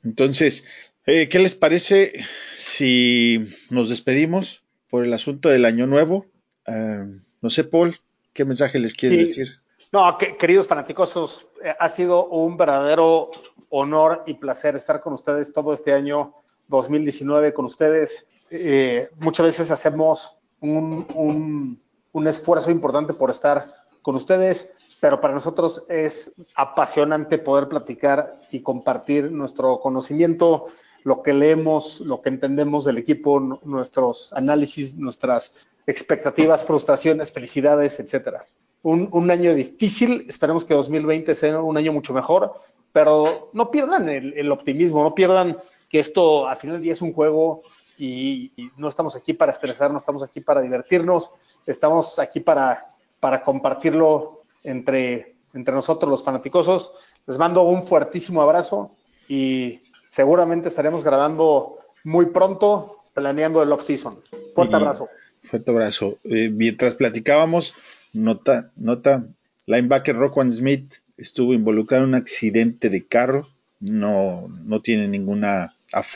Entonces, eh, ¿qué les parece si nos despedimos por el asunto del año nuevo? Eh, no sé, Paul, ¿qué mensaje les quieres decir? No, queridos fanáticos, eh, ha sido un verdadero honor y placer estar con ustedes todo este año 2019 con ustedes. Eh, muchas veces hacemos un, esfuerzo importante por estar con ustedes, pero para nosotros es apasionante poder platicar y compartir nuestro conocimiento, lo que leemos, lo que entendemos del equipo, nuestros análisis, nuestras expectativas, frustraciones, felicidades, etcétera. Un, año difícil, esperemos que 2020 sea un año mucho mejor, pero no pierdan el optimismo, no pierdan que esto al final del día es un juego y, no estamos aquí para estresarnos, estamos aquí para divertirnos, estamos aquí para, para compartirlo entre, entre nosotros los fanaticosos. Les mando un fuertísimo abrazo y seguramente estaremos grabando muy pronto, planeando el off-season. Fuerte abrazo. Fuerte abrazo. Eh, mientras platicábamos, nota, nota, linebacker Rockwan Smith estuvo involucrado en un accidente de carro, no, no tiene ninguna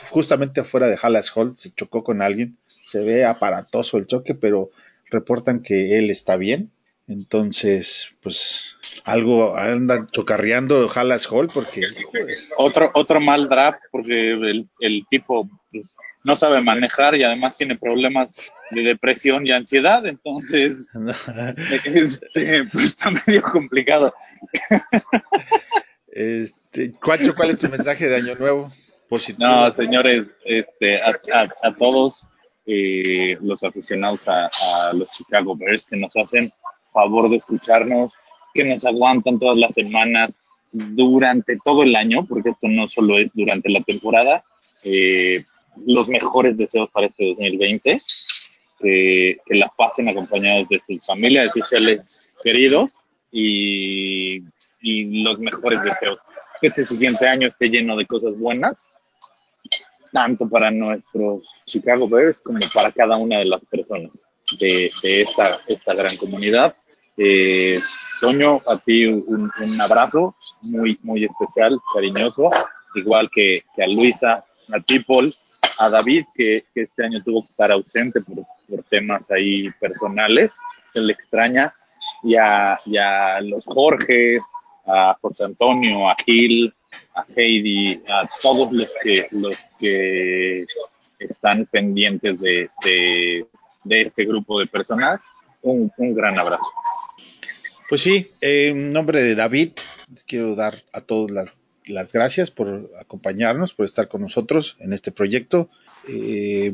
justamente afuera de Hallas Hall se chocó con alguien. Se ve aparatoso el choque, pero reportan que él está bien. Entonces, pues algo anda chocarreando Hallas Hall porque... Otro, otro mal draft porque el, tipo pues, no sabe manejar y además tiene problemas de depresión y ansiedad, entonces este, pues, está medio complicado. Este, Cuacho, ¿cuál es tu mensaje de Año Nuevo? No, señores, este, a, todos eh, los aficionados a, los Chicago Bears que nos hacen favor de escucharnos, que nos aguantan todas las semanas durante todo el año, porque esto no solo es durante la temporada. Eh, los mejores deseos para este 2020, que la pasen acompañados de sus familias, de sus seres queridos y, y los mejores deseos. Que este siguiente año esté lleno de cosas buenas tanto para nuestros Chicago Bears como para cada una de las personas de, esta, esta gran comunidad. Eh, Toño, a ti un, abrazo muy, muy especial, cariñoso, igual que, a Luisa, a ti, Paul, a David, que, este año tuvo que estar ausente por, temas ahí personales, se le extraña, y a, a los Jorges, a José Antonio, a Gil, a Heidi, a todos los que, los que están pendientes de, este grupo de personas, un, gran abrazo. Pues sí, en nombre de David, quiero dar a todos las, gracias por acompañarnos, por estar con nosotros en este proyecto. Eh,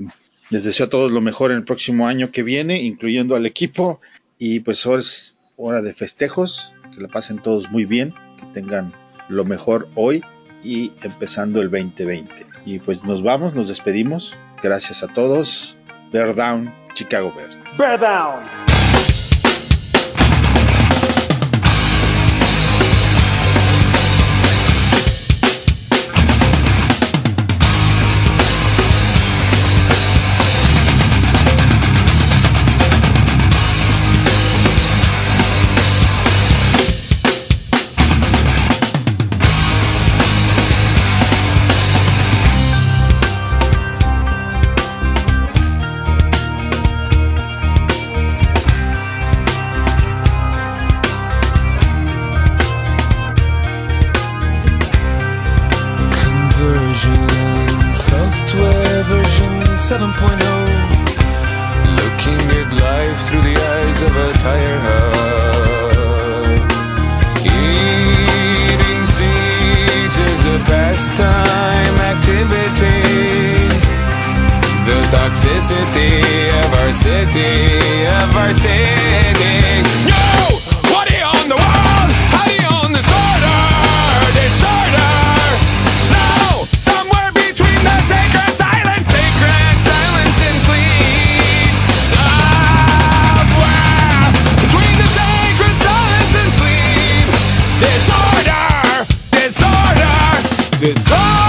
les deseo a todos lo mejor en el próximo año que viene, incluyendo al equipo. Y pues ahora es hora de festejos, que la pasen todos muy bien, que tengan lo mejor hoy y empezando el 2020. Y pues nos vamos, nos despedimos. Gracias a todos. Bear Down, Chicago Bears. Bear Down. this.